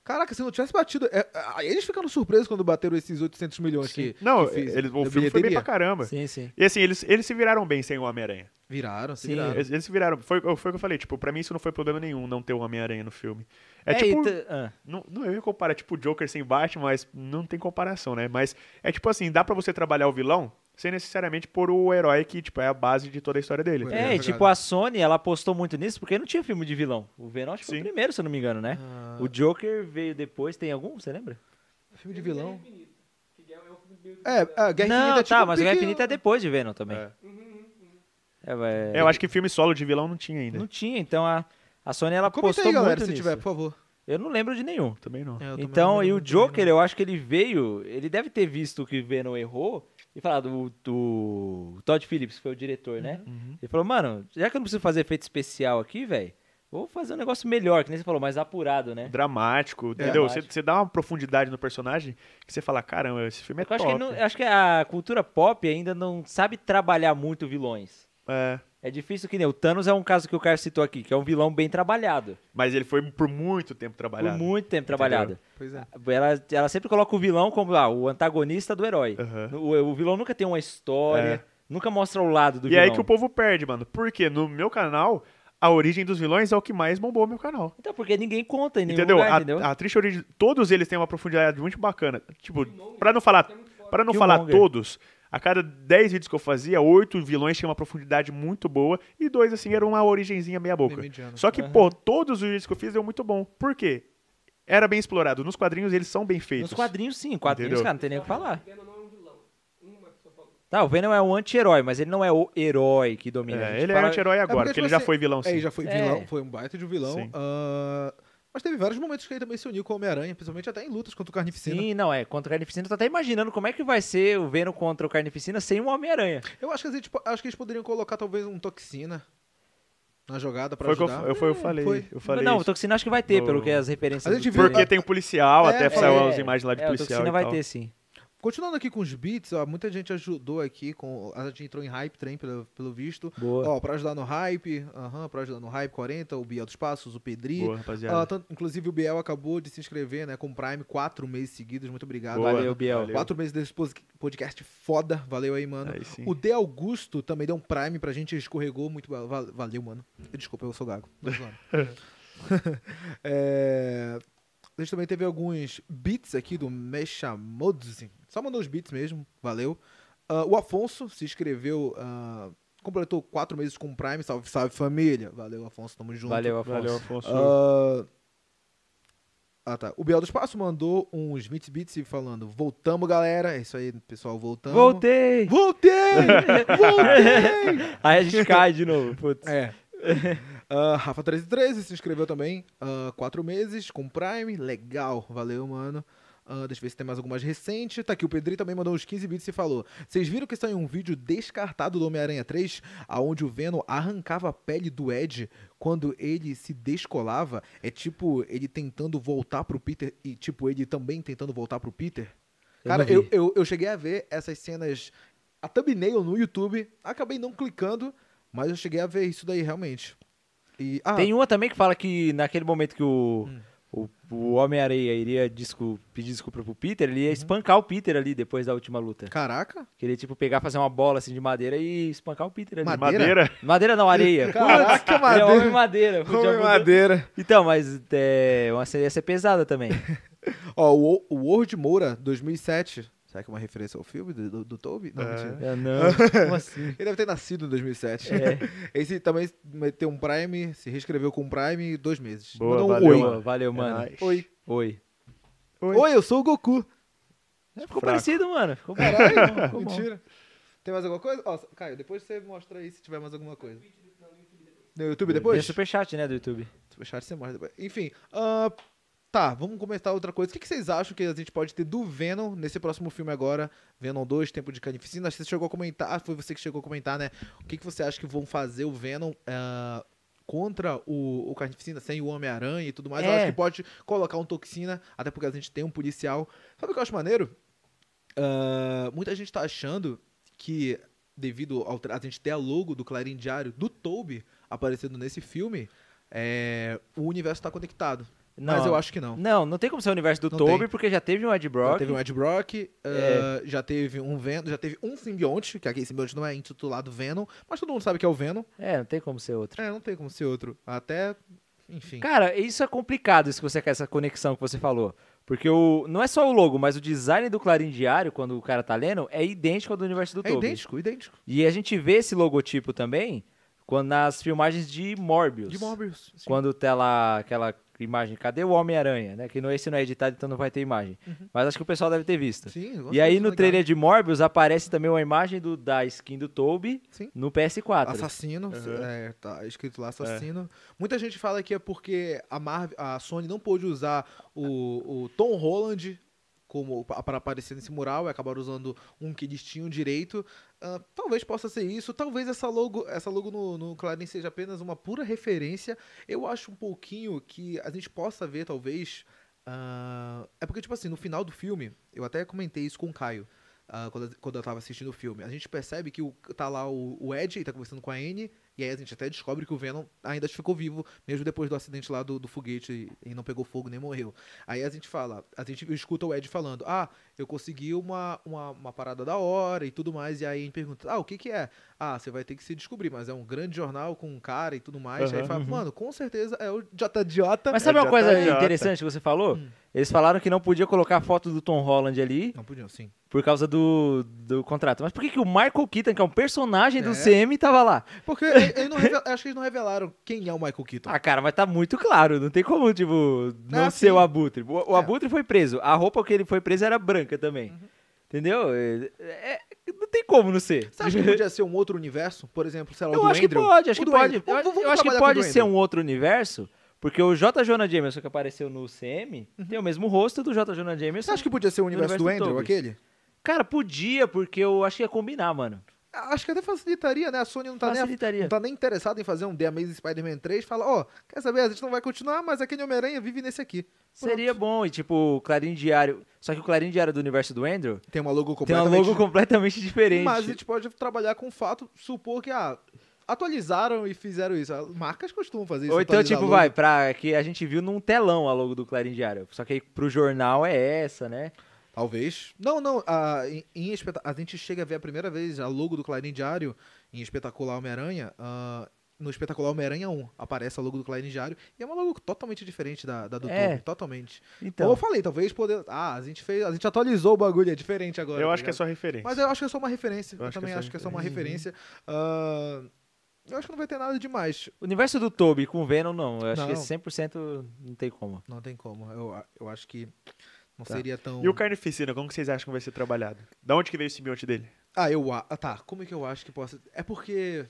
Caraca, se não tivesse batido. é- é- eles ficaram surpresos quando bateram esses 800 milhões que. Não, que fez eles, o filme foi bem bilheteria. pra caramba. Sim, sim. E assim, eles, eles se viraram bem sem o Homem-Aranha. Viraram, se Sim. viraram. Eles, eles se viraram. Foi, foi o que eu falei, tipo, pra mim isso não foi problema nenhum, não ter o Homem-Aranha no filme. É, É, tipo. t- ah. Não, não eu ia comparar, tipo, o Joker sem Batman, mas não tem comparação, né? Mas é tipo assim, dá pra você trabalhar o vilão sem necessariamente pôr o herói que, tipo, é a base de toda a história dele. É, É, e [LAUGHS] tipo, a Sony, ela apostou muito nisso porque não tinha filme de vilão. O Venom acho que foi o primeiro, se eu não me engano, né? Ah, O Joker veio depois, tem algum? Você lembra? filme de vilão. É a Guerra não, Infinita é tipo tá, um mas o Guerra Infinita é depois de Venom também. É. Uhum, uhum. É, é- É, eu acho que filme solo de vilão não tinha ainda. Não tinha, então a, a Sony ela Comenta postou aí, galera, muito se nisso. tiver, por favor. Eu não lembro de nenhum. Também não. É, também Então, não e o Joker, eu acho que ele veio, ele deve ter visto que Venom errou e falado, o, o Todd Phillips, que foi o diretor, né? Uhum. Ele falou, mano, já que eu não preciso fazer efeito especial aqui, velho, vou fazer um negócio melhor, que nem você falou, mais apurado, né? Dramático, É. entendeu? Você, Dramático. você dá uma profundidade no personagem que você fala, caramba, esse filme é Eu acho, top. que não- acho que a cultura pop ainda não sabe trabalhar muito vilões. É, É difícil que nem o Thanos é um caso que o cara citou aqui, que é um vilão bem trabalhado. mas ele foi por muito tempo Por trabalhado. muito tempo trabalhado. Pois é. Ela, ela sempre coloca o vilão como ah, o antagonista do herói. Aham. O, o vilão nunca tem uma história, É. nunca mostra o lado do E vilão. aí que o povo perde, mano. Porque no meu canal, a origem dos vilões é o que mais bombou meu canal. Então, porque ninguém conta em nenhum Entendeu? lugar, a, entendeu? a triste origem, todos eles têm uma profundidade muito bacana. Tipo, pra não falar, É para não falar todos, a cada 10 vídeos que eu fazia, oito vilões tinham uma profundidade muito boa e dois assim eram uma origenzinha meia boca. Só que, pô, todos os vídeos que eu fiz deu muito bom. Por quê? Era bem explorado. Nos quadrinhos eles são bem feitos. Nos quadrinhos, sim. Quadrinhos, Entendeu? cara, não tem nem o que falar. Venom não é um vilão. Uma pessoa falou. Tá, o Venom é um anti-herói, mas ele não é o herói que domina. A É, gente ele fala- é anti-herói agora, porque, porque tipo ele já foi vilão sim. É, ele já foi É. vilão, foi um baita de vilão. Sim. ah, mas teve vários momentos que ele também se uniu com o Homem-Aranha, principalmente até em lutas contra o Carnificina. Sim, não, é. Contra o Carnificina, eu tô até imaginando como é que vai ser o Venom contra o Carnificina sem o Homem-Aranha. Eu acho que, a gente, acho que eles poderiam colocar talvez um Toxina na jogada pra Foi o que eu, ajudar. eu, foi, eu falei. foi. Eu falei não, o. Toxina acho que vai ter, No- pelo que as referências. A gente viu-. Porque tem o policial, É, até é, saiu é, as imagens lá de é, policial. O Toxina e vai tal. ter, sim. Continuando aqui com os beats, ó, muita gente ajudou aqui, com, a gente entrou em hype trem, pelo, pelo visto. Boa. Ó, pra ajudar no hype, aham, pra ajudar no hype 40, o Biel dos Passos, o Pedri. Boa, rapaziada. tanto- inclusive o Biel acabou de se inscrever, né, com Prime, quatro meses seguidos, muito obrigado. Boa. Valeu, Biel. Valeu. Quatro meses desse podcast foda, valeu aí, mano. Aí sim. O De Augusto também deu um Prime pra gente, escorregou muito. val- Valeu, mano. Desculpa, eu sou gago. [LAUGHS] [LAUGHS] É, a gente também teve alguns beats aqui do Meshamodzi. Só mandou os beats mesmo, valeu. Ah, o Afonso se inscreveu, ah, completou quatro meses com o Prime. Salve, salve família. Valeu, Afonso, tamo junto. Valeu, Afonso. Valeu, Afonso. Ah, ah, tá. O Biel do Espaço mandou uns Meets Beats falando: Voltamos, galera. É isso aí, pessoal, voltamos. Voltei! Voltei! [LAUGHS] Voltei! Aí a gente cai de novo. Putz. É. [LAUGHS] Ah, Rafa 1313 se inscreveu também. ah, quatro meses com Prime. Legal. Valeu, mano. Ah, deixa eu ver se tem mais algumas recentes. Tá aqui, o Pedri também mandou uns 15 bits e falou: Vocês viram que saiu um vídeo descartado do Homem-Aranha 3, aonde o Venom arrancava a pele do Ed quando ele se descolava? É tipo ele tentando voltar pro Peter e, tipo, ele também tentando voltar pro Peter? Eu Cara, eu, eu, eu cheguei a ver essas cenas, a thumbnail no YouTube, acabei não clicando, mas eu cheguei a ver isso daí realmente. E, ah, Tem uma também que fala que naquele momento que o, o, o Homem-Areia iria pedir desculpa pro Peter, ele ia espancar o Peter ali depois da última luta. Caraca. Queria, tipo, pegar, fazer uma bola assim de madeira e espancar o Peter ali. Madeira? Madeira? Madeira não, areia. Caraca, madeira. Ele é homem madeira. Homem madeira. Então, mas é, uma série ia ser pesada também. [LAUGHS] Ó, o, o World Moura, 2007. Será que é uma referência ao filme do, do, do Toby? Não, É. Ah, não, [LAUGHS] como assim? Ele deve ter nascido em 2007. É. [LAUGHS] Esse também meteu um Prime, se reescreveu com um Prime dois meses. Boa, Mandou um valeu, oi. Valeu, mano. nóis. Oi. Oi. Oi. Oi, eu sou o Goku. É, ficou Fraco. parecido, mano. Ficou bom. Caralho, bom. mentira. Tem mais alguma coisa? Ó, Caio, depois você mostra aí se tiver mais alguma coisa. No YouTube Tem depois? superchat, né, do YouTube. Superchat você mostra depois. Enfim, ah, tá, vamos comentar outra coisa. O que, que vocês acham que a gente pode ter do Venom nesse próximo filme agora? Venom 2, Tempo de que você chegou a comentar. Ah, foi você que chegou a comentar, né? O que, que você acha que vão fazer o Venom ah, contra o, o Carnificina, sem o Homem-Aranha e tudo mais? Eu É. acho que pode colocar um Toxina, até porque a gente tem um policial. Sabe o que eu acho maneiro? Ah, muita gente tá achando que, devido ao a gente ter a logo do Clarim Diário do Toby aparecendo nesse filme, é, o universo tá conectado. Mas Não. eu acho que não. Não, não tem como ser o universo do Não Toby, tem. porque já teve um Ed Já Brock. teve um Ed Brock, É. ah, já teve um Venom, já teve um simbionte, que aquele simbionte não é intitulado Venom, mas todo mundo sabe que é o Venom. É, não tem como ser outro. É, não tem como ser outro. Até, enfim. Cara, isso é complicado, isso que você quer, essa conexão que você falou. Porque o, não é só o logo, mas o design do Clarim Diário, quando o cara tá lendo, é idêntico ao do universo do é Toby. idêntico, idêntico. E a gente vê esse logotipo também quando nas filmagens de Morbius. De Morbius. sim. Quando tá lá aquela imagem, cadê o Homem-Aranha? Né? Que não, esse não é editado, então não vai ter imagem. Mas acho que o pessoal deve ter visto. Sim, eu gosto E aí no legal. trailer de Morbius aparece também uma imagem do, da skin do Toby Sim. no PS4. Assassino, Uhum. é, tá escrito lá assassino. Muita gente fala que é porque a, Marvel, a Sony não pôde usar o, o Tom Holland como para aparecer nesse mural e acabaram usando um que eles tinham direito. Ah, talvez possa ser isso. Talvez essa logo, essa logo no, no Clarim seja apenas uma pura referência. Eu acho um pouquinho que a gente possa ver, talvez. ah, é porque, tipo assim, no final do filme, eu até comentei isso com o Caio. ah, quando, quando eu tava assistindo o filme, a gente percebe que o, tá lá o, o Ed, ele tá conversando com a Anne, e aí a gente até descobre que o Venom ainda ficou vivo, mesmo depois do acidente lá do, do foguete e, e não pegou fogo nem morreu. Aí a gente fala, a gente escuta o Ed falando, ah, eu consegui uma, uma, uma parada da hora e tudo mais, e aí a gente pergunta, ah, o que que é? Ah, você vai ter que se descobrir, mas é um grande jornal com um cara e tudo mais. aí Aham. fala, mano, com certeza é o JJ. Mas sabe uma já coisa idiota. interessante que você falou? Hum. Eles falaram que não podia colocar a foto do Tom Holland ali Não podiam, sim. por causa do, do contrato. Mas por que, que o Michael Keaton, que é um personagem do É. CM, tava lá? Porque ele- revel- acho que eles não revelaram quem é o Michael Keaton. Ah, cara, mas tá muito claro. Não tem como, tipo, não Ah, ser sim. o Abutre. O, o É. Uhum. Abutre foi preso. A roupa que ele foi preso era branca também. Entendeu? É- é- não tem como não ser. Você acha que podia [LAUGHS] ser um outro universo? Por exemplo, sei lá, o Eu do acho que Andrew? pode, acho O que do pode. Eu, vamos eu acho que pode do ser um outro universo, porque o J. Jonah Jameson que apareceu no CM tem o mesmo rosto do J. Jonah Jameson. Uhum. Você acha que podia ser o universo, universo do do Andrew, Toby. aquele? Cara, podia, porque eu acho que ia combinar, mano. Acho que até facilitaria, né? A Sony não tá, nem, não tá nem interessada em fazer um The Amazing Spider-Man 3. Fala, ó, quer saber? A gente não vai continuar, mas aquele Homem-Aranha vive nesse aqui. Pronto. Seria bom, e tipo, o Clarim Diário. Só que o Clarim Diário do universo do Andrew Tem uma logo tem completamente... um logo completamente diferente. Mas a gente pode trabalhar com o fato, supor que, ah, atualizaram e fizeram isso. As Marcas costumam fazer isso. Ou então, tipo, vai, pra que a gente viu num telão a logo do Clarim Diário. Só que aí pro jornal é essa, né? Talvez. Não, não. A, em, em a gente chega a ver a primeira vez a logo do Clarim Diário em Espetacular Homem-Aranha. ah, no Espetacular Homem-Aranha 1 aparece a logo do Clarim Diário. E é uma logo totalmente diferente da, da do É. Totalmente. Como Então. eu falei, talvez poder. Ah, a gente fez. A gente atualizou o bagulho, é diferente agora. Eu tá acho que é ligado? só referência. Mas eu acho que é só uma referência. Eu, Eu acho que também é só acho que é só uma referência. referência. Ah, eu acho que não vai ter nada demais. O universo do Toby com o Venom, não. Eu acho que Não. 100% não tem como. Não tem como. Eu, eu acho que não Tá. seria tão. E o Carnificina, como que vocês acham que vai ser trabalhado? Da onde que veio o simbionte dele? Ah, eu. a- Ah, tá. Como é que eu acho que possa. É porque. eu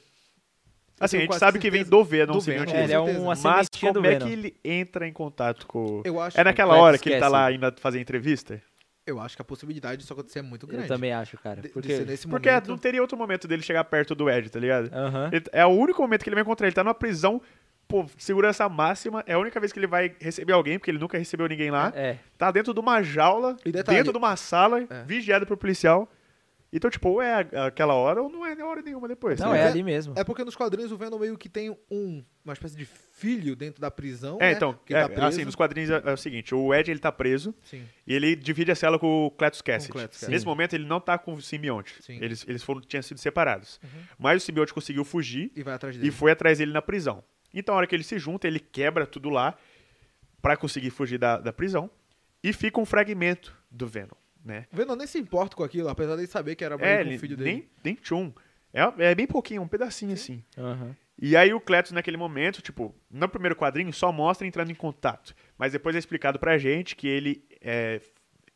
Assim, a gente sabe que vem do Venom do o simbionte Venom, É, ele é uma Mas como é Venom. que ele entra em contato com... Eu acho, É naquela Completo, hora que ele tá esquece. lá ainda fazer entrevista? eu acho que a possibilidade disso acontecer é muito grande. Eu também acho, cara. De Porque. Porque é, momento. não teria outro momento dele chegar perto do Ed, tá ligado? Aham. Ele- é o único momento que ele vai encontrar. Ele tá numa prisão, pô, segurança máxima. É a única vez que ele vai receber alguém, porque ele nunca recebeu ninguém lá. É. Tá dentro de uma jaula, detalhe- dentro de uma sala, É. vigiado por policial. Então, tipo, ou é aquela hora ou não é hora nenhuma depois. Não, tá é ali mesmo. É porque nos quadrinhos o Venom meio que tem um, uma espécie de filho dentro da prisão. É, né? então, Que é, tá preso. assim, nos quadrinhos é, é o seguinte, o Ed ele tá preso Sim. e ele divide a cela com o Cletus Cassidy. Cletus Nesse Cassidy. momento ele não tá com o simbionte. Sim. Eles, eles foram, tinham sido separados. Uhum. Mas o simbionte conseguiu fugir E vai atrás dele. e foi atrás dele na prisão. Então, a hora que ele se junta, ele quebra tudo lá pra conseguir fugir da, da prisão e fica um fragmento do Venom, né? O Venom nem se importa com aquilo, apesar de saber que era É, com ele o filho dele. nem, nem tchum. É, é bem pouquinho, um pedacinho assim. Aham. E aí o Cletus naquele momento, tipo, no primeiro quadrinho só mostra entrando em contato. Mas depois é explicado pra gente que ele é,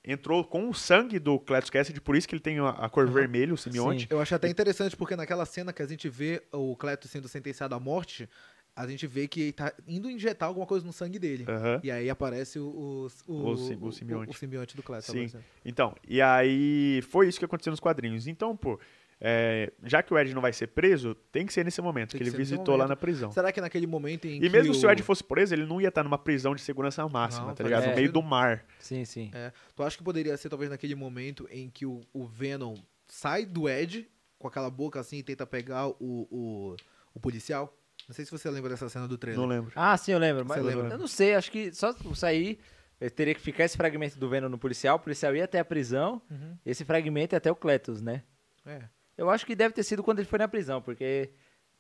entrou com o sangue do Cletus Cassidy, por isso que ele tem a, a cor vermelha, o simbionte. Sim. Eu acho até interessante porque naquela cena que a gente vê o Cleto sendo sentenciado à morte, a gente vê que ele tá indo injetar alguma coisa no sangue dele. Aham. E aí aparece o, o, o, O sim- o simbionte. o simbionte do Cleto. Sim. aparecendo. Então, e aí foi isso que aconteceu nos quadrinhos. Então, pô, é, já que o Ed não vai ser preso, tem que ser nesse momento, Tem que que ele visitou lá na prisão. Será que naquele momento em E que mesmo se o o Ed fosse preso, ele não ia estar numa prisão de segurança máxima, Não, tá ligado? No sentido. meio do mar. Sim, sim. É, tu acha que poderia ser talvez naquele momento em que o, o Venom sai do Ed com aquela boca assim e tenta pegar o, o, o policial? Não sei se você lembra dessa cena do trailer. Não lembro. Ah, sim, eu lembro. Mas Você lembra? Eu não sei, acho que só sair. eu Teria que ficar esse fragmento do Venom no policial, o policial ia até a prisão, Uhum. esse fragmento ia até o Cletus, né? É. Eu acho que deve ter sido quando ele foi na prisão, porque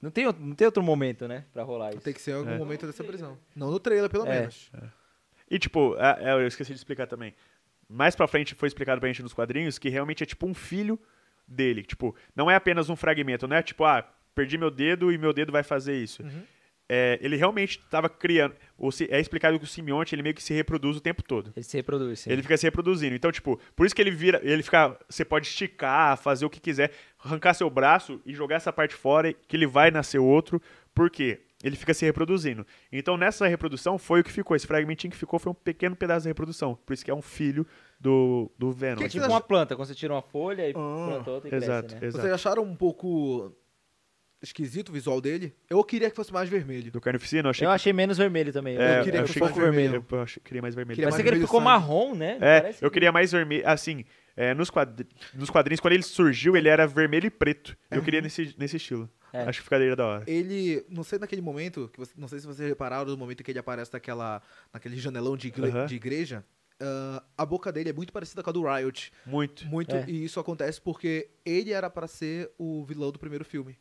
não tem, outro- não tem outro momento, né, pra rolar isso. Tem que ser em algum É. momento dessa prisão. Não no trailer, pelo É. menos. E, tipo, é- é, eu esqueci de explicar também. Mais pra frente foi explicado pra gente nos quadrinhos que realmente é tipo um filho dele. Tipo, não é apenas um fragmento, não é tipo, ah, perdi meu dedo e meu dedo vai fazer isso. Uhum. É, ele realmente estava criando. o si- é explicado que o simbionte ele meio que se reproduz o tempo todo. Ele se reproduz, sim. Ele fica se reproduzindo. Então, tipo, por isso que ele vira. Ele fica. Você pode esticar, fazer o que quiser, arrancar seu braço e jogar essa parte fora, que ele vai nascer outro. Por quê? Ele fica se reproduzindo. Então, nessa reprodução, foi o que ficou. Esse fragmentinho que ficou foi um pequeno pedaço da reprodução. Por isso que é um filho do, do Venom. Que É que tipo você uma planta, quando você tira uma folha e Ah, planta outra e exato, cresce, né? exato. Vocês acharam um pouco esquisito o visual dele? Eu queria que fosse mais vermelho. Do Carnificina, eu achei Eu achei menos vermelho também. É, Eu queria eu que fosse vermelho. Eu, achei- queria mais vermelho. Queria Parece mais que ele vermelho ficou sangue. marrom, né? É, Parece eu que- queria mais vermelho. Assim, é, nos, quadri- nos quadrinhos, quando ele surgiu, ele era vermelho e preto. Eu queria nesse, nesse estilo. É. Acho que ficaria da hora. Ele, não sei naquele momento, que você- não sei se vocês repararam no momento que ele aparece naquela, naquele janelão de, igre- de igreja, ah, a boca dele é muito parecida com a do Riot. Muito. Muito, É. e isso acontece porque ele era pra ser o vilão do primeiro filme.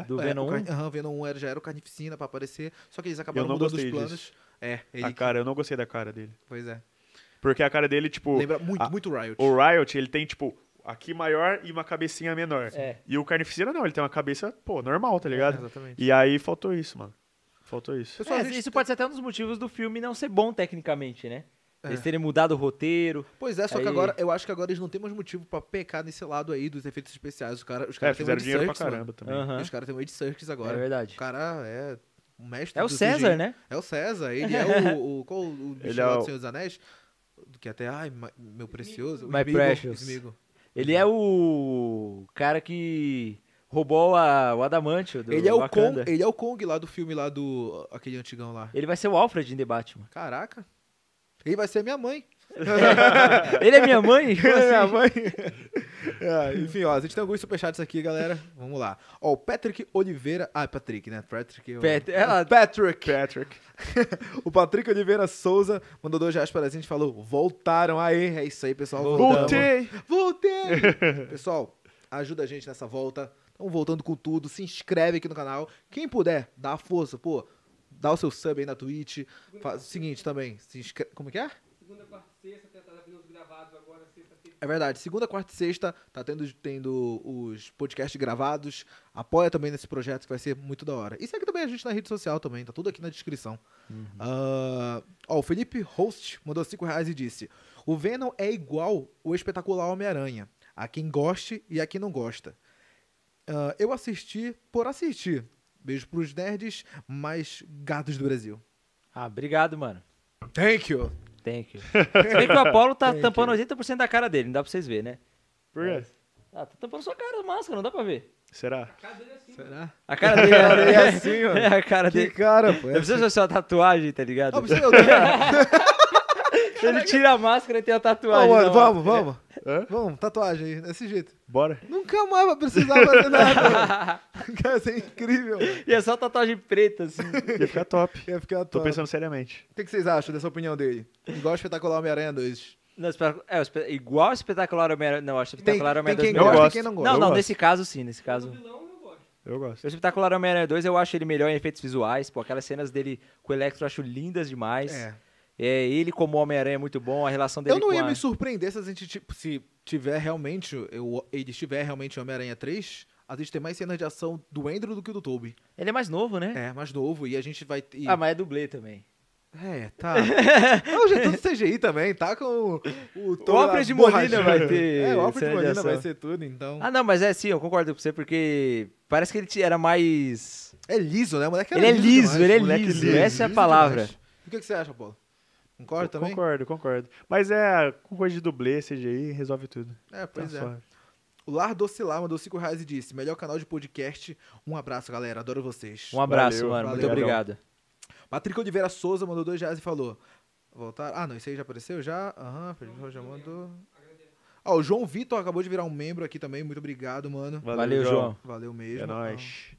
Do É, Venom o 1. Car- Aham, Venom 1 era, já era o Carnificina pra aparecer, só que eles acabaram não mudando os planos. disso. É, ele, A cara, eu não gostei da cara dele. pois é. Porque a cara dele, tipo. Lembra muito, a- muito Riot. O Riot, ele tem, tipo, aqui maior e uma cabecinha menor. É. E o Carnificina não, ele tem uma cabeça, pô, normal, tá É, ligado? exatamente. E aí faltou isso, mano. Faltou isso. Pessoal, É, isso pode ser até um dos motivos do filme não ser bom tecnicamente, né? É. Eles terem mudado o roteiro. Pois é, só que Aí- agora, eu acho que agora eles não têm mais motivo pra pecar nesse lado aí dos efeitos especiais. Os caras os É, têm um fizeram Ed dinheiro pra Serkis, mano. caramba também. Aham. E Os caras têm o Ed Serkis É agora. verdade. o cara é o mestre É o do César, CGI. né? É o César. Ele [LAUGHS] é o... o qual o bicho é lá do o- Senhor dos Anéis? Que até, ai, meu precioso. o My Sméagol, precious. Ele é o cara que roubou a- o Adamantio do Ele é, o Kong, ele é o Kong lá do filme lá do... Aquele antigão lá. Ele vai ser o Alfred em The Batman. Caraca. Ele vai ser minha mãe. [LAUGHS] Ele é minha mãe? Como assim? minha mãe. [LAUGHS] É, enfim, ó, a gente tem alguns superchats aqui, galera. Vamos lá. Ó, o Patrick Oliveira. Ah, Patrick, né? Patrick. Pat- ela- Patrick. Patrick. [LAUGHS] O Patrick Oliveira Souza mandou dois reais pra gente e falou: voltaram. Aê, é isso aí, pessoal. Voltei! Voltei! pessoal, ajuda a gente nessa volta. Estamos voltando com tudo. Se inscreve aqui no canal. Quem puder, dá a força, pô. Dá o seu sub aí na Twitch. Faz o seguinte também. Se inscreve. Como é que é? Segunda, quarta e sexta, tá vindo os gravados agora, sexta-feira. É verdade. Segunda, quarta e sexta tá tendo, tendo os podcasts gravados. Apoia também nesse projeto que vai ser muito da hora. E segue também a gente na rede social também. Tá tudo aqui na descrição. Ah, ó, o Felipe Host mandou 5 reais e disse: O Venom é igual o espetacular Homem-Aranha. A quem goste e a quem não gosta. Ah, eu assisti por assistir. Beijo pros nerds mais gados do Brasil. Ah, obrigado, mano. Thank you. Thank you. Se bem que o [LAUGHS] Apollo tá Thank tampando 80% da cara dele, não dá pra vocês verem, né? Por quê? Ah, tá tampando sua cara, máscara, não dá pra ver. Será? Cada dele é assim. Será? A cara dele cara é é [LAUGHS] assim, mano. É a cara Que dele. cara, pô. Não precisa ser só tatuagem, tá ligado? Não precisa- eu tenho- Ele tira a máscara e tem a tatuagem. Ô, mano, na vamos, vamos. Hã? [LAUGHS] Vamos, tatuagem aí, desse jeito. Bora. Nunca mais vai precisar fazer nada. [LAUGHS] Cara, isso é incrível. E é só tatuagem preta, assim. Ia ficar top. Ia ficar Tô top. pensando seriamente. O que que vocês acham dessa opinião dele? Igual o espetacular Homem-Aranha 2. Não, é, igual o espetacular Homem-Aranha. Não, acho que o Tem, espetacular tem Homem-Aranha quem 2 Eu gosta melhor. e gosto. quem não gosta. Não, não, nesse caso sim, nesse caso. O vilão eu gosto. Eu gosto. O espetacular Homem-Aranha 2 eu acho ele melhor em efeitos visuais. Pô, aquelas cenas dele com o Electro eu acho lindas demais. É. É, ele como Homem-Aranha é muito bom, a relação dele Eu não ia a... me surpreender se a gente, tipo, se tiver realmente, eu, ele tiver realmente Homem-Aranha 3, a gente tem mais cenas de ação do Andrew do que do Toby. Ele é mais novo, né? É, mais novo, e a gente vai ter... Ah, mas é dublê também. É, tá. é o jeito do CGI também, tá com o... O, Alfred Molina vai ter [LAUGHS] É, o Alfred de Molina vai ser tudo, então... Ah, não, mas é sim, eu concordo com você, porque parece que ele era mais... É liso, né? O moleque Ele era é liso, demais, ele é moleque liso, essa é a liso palavra. demais. O que, que você acha, Paulo? Concorda também? Concordo, concordo. Mas é, com coisa de dublê, CGI, resolve tudo. É, pois Tá é. suave. O Lar Docilar mandou 5 reais e disse: melhor canal de podcast. Um abraço, galera. Adoro vocês. Um abraço, Valeu, mano, muito valeu. obrigado. Patrick Oliveira Souza mandou 2 reais e falou: Voltar. Ah, não, esse aí já apareceu? Já? Aham, Felipe já mandou. Ó, o João Vitor acabou de virar um membro aqui também. Muito obrigado, mano. Valeu, João. Valeu mesmo. É nóis.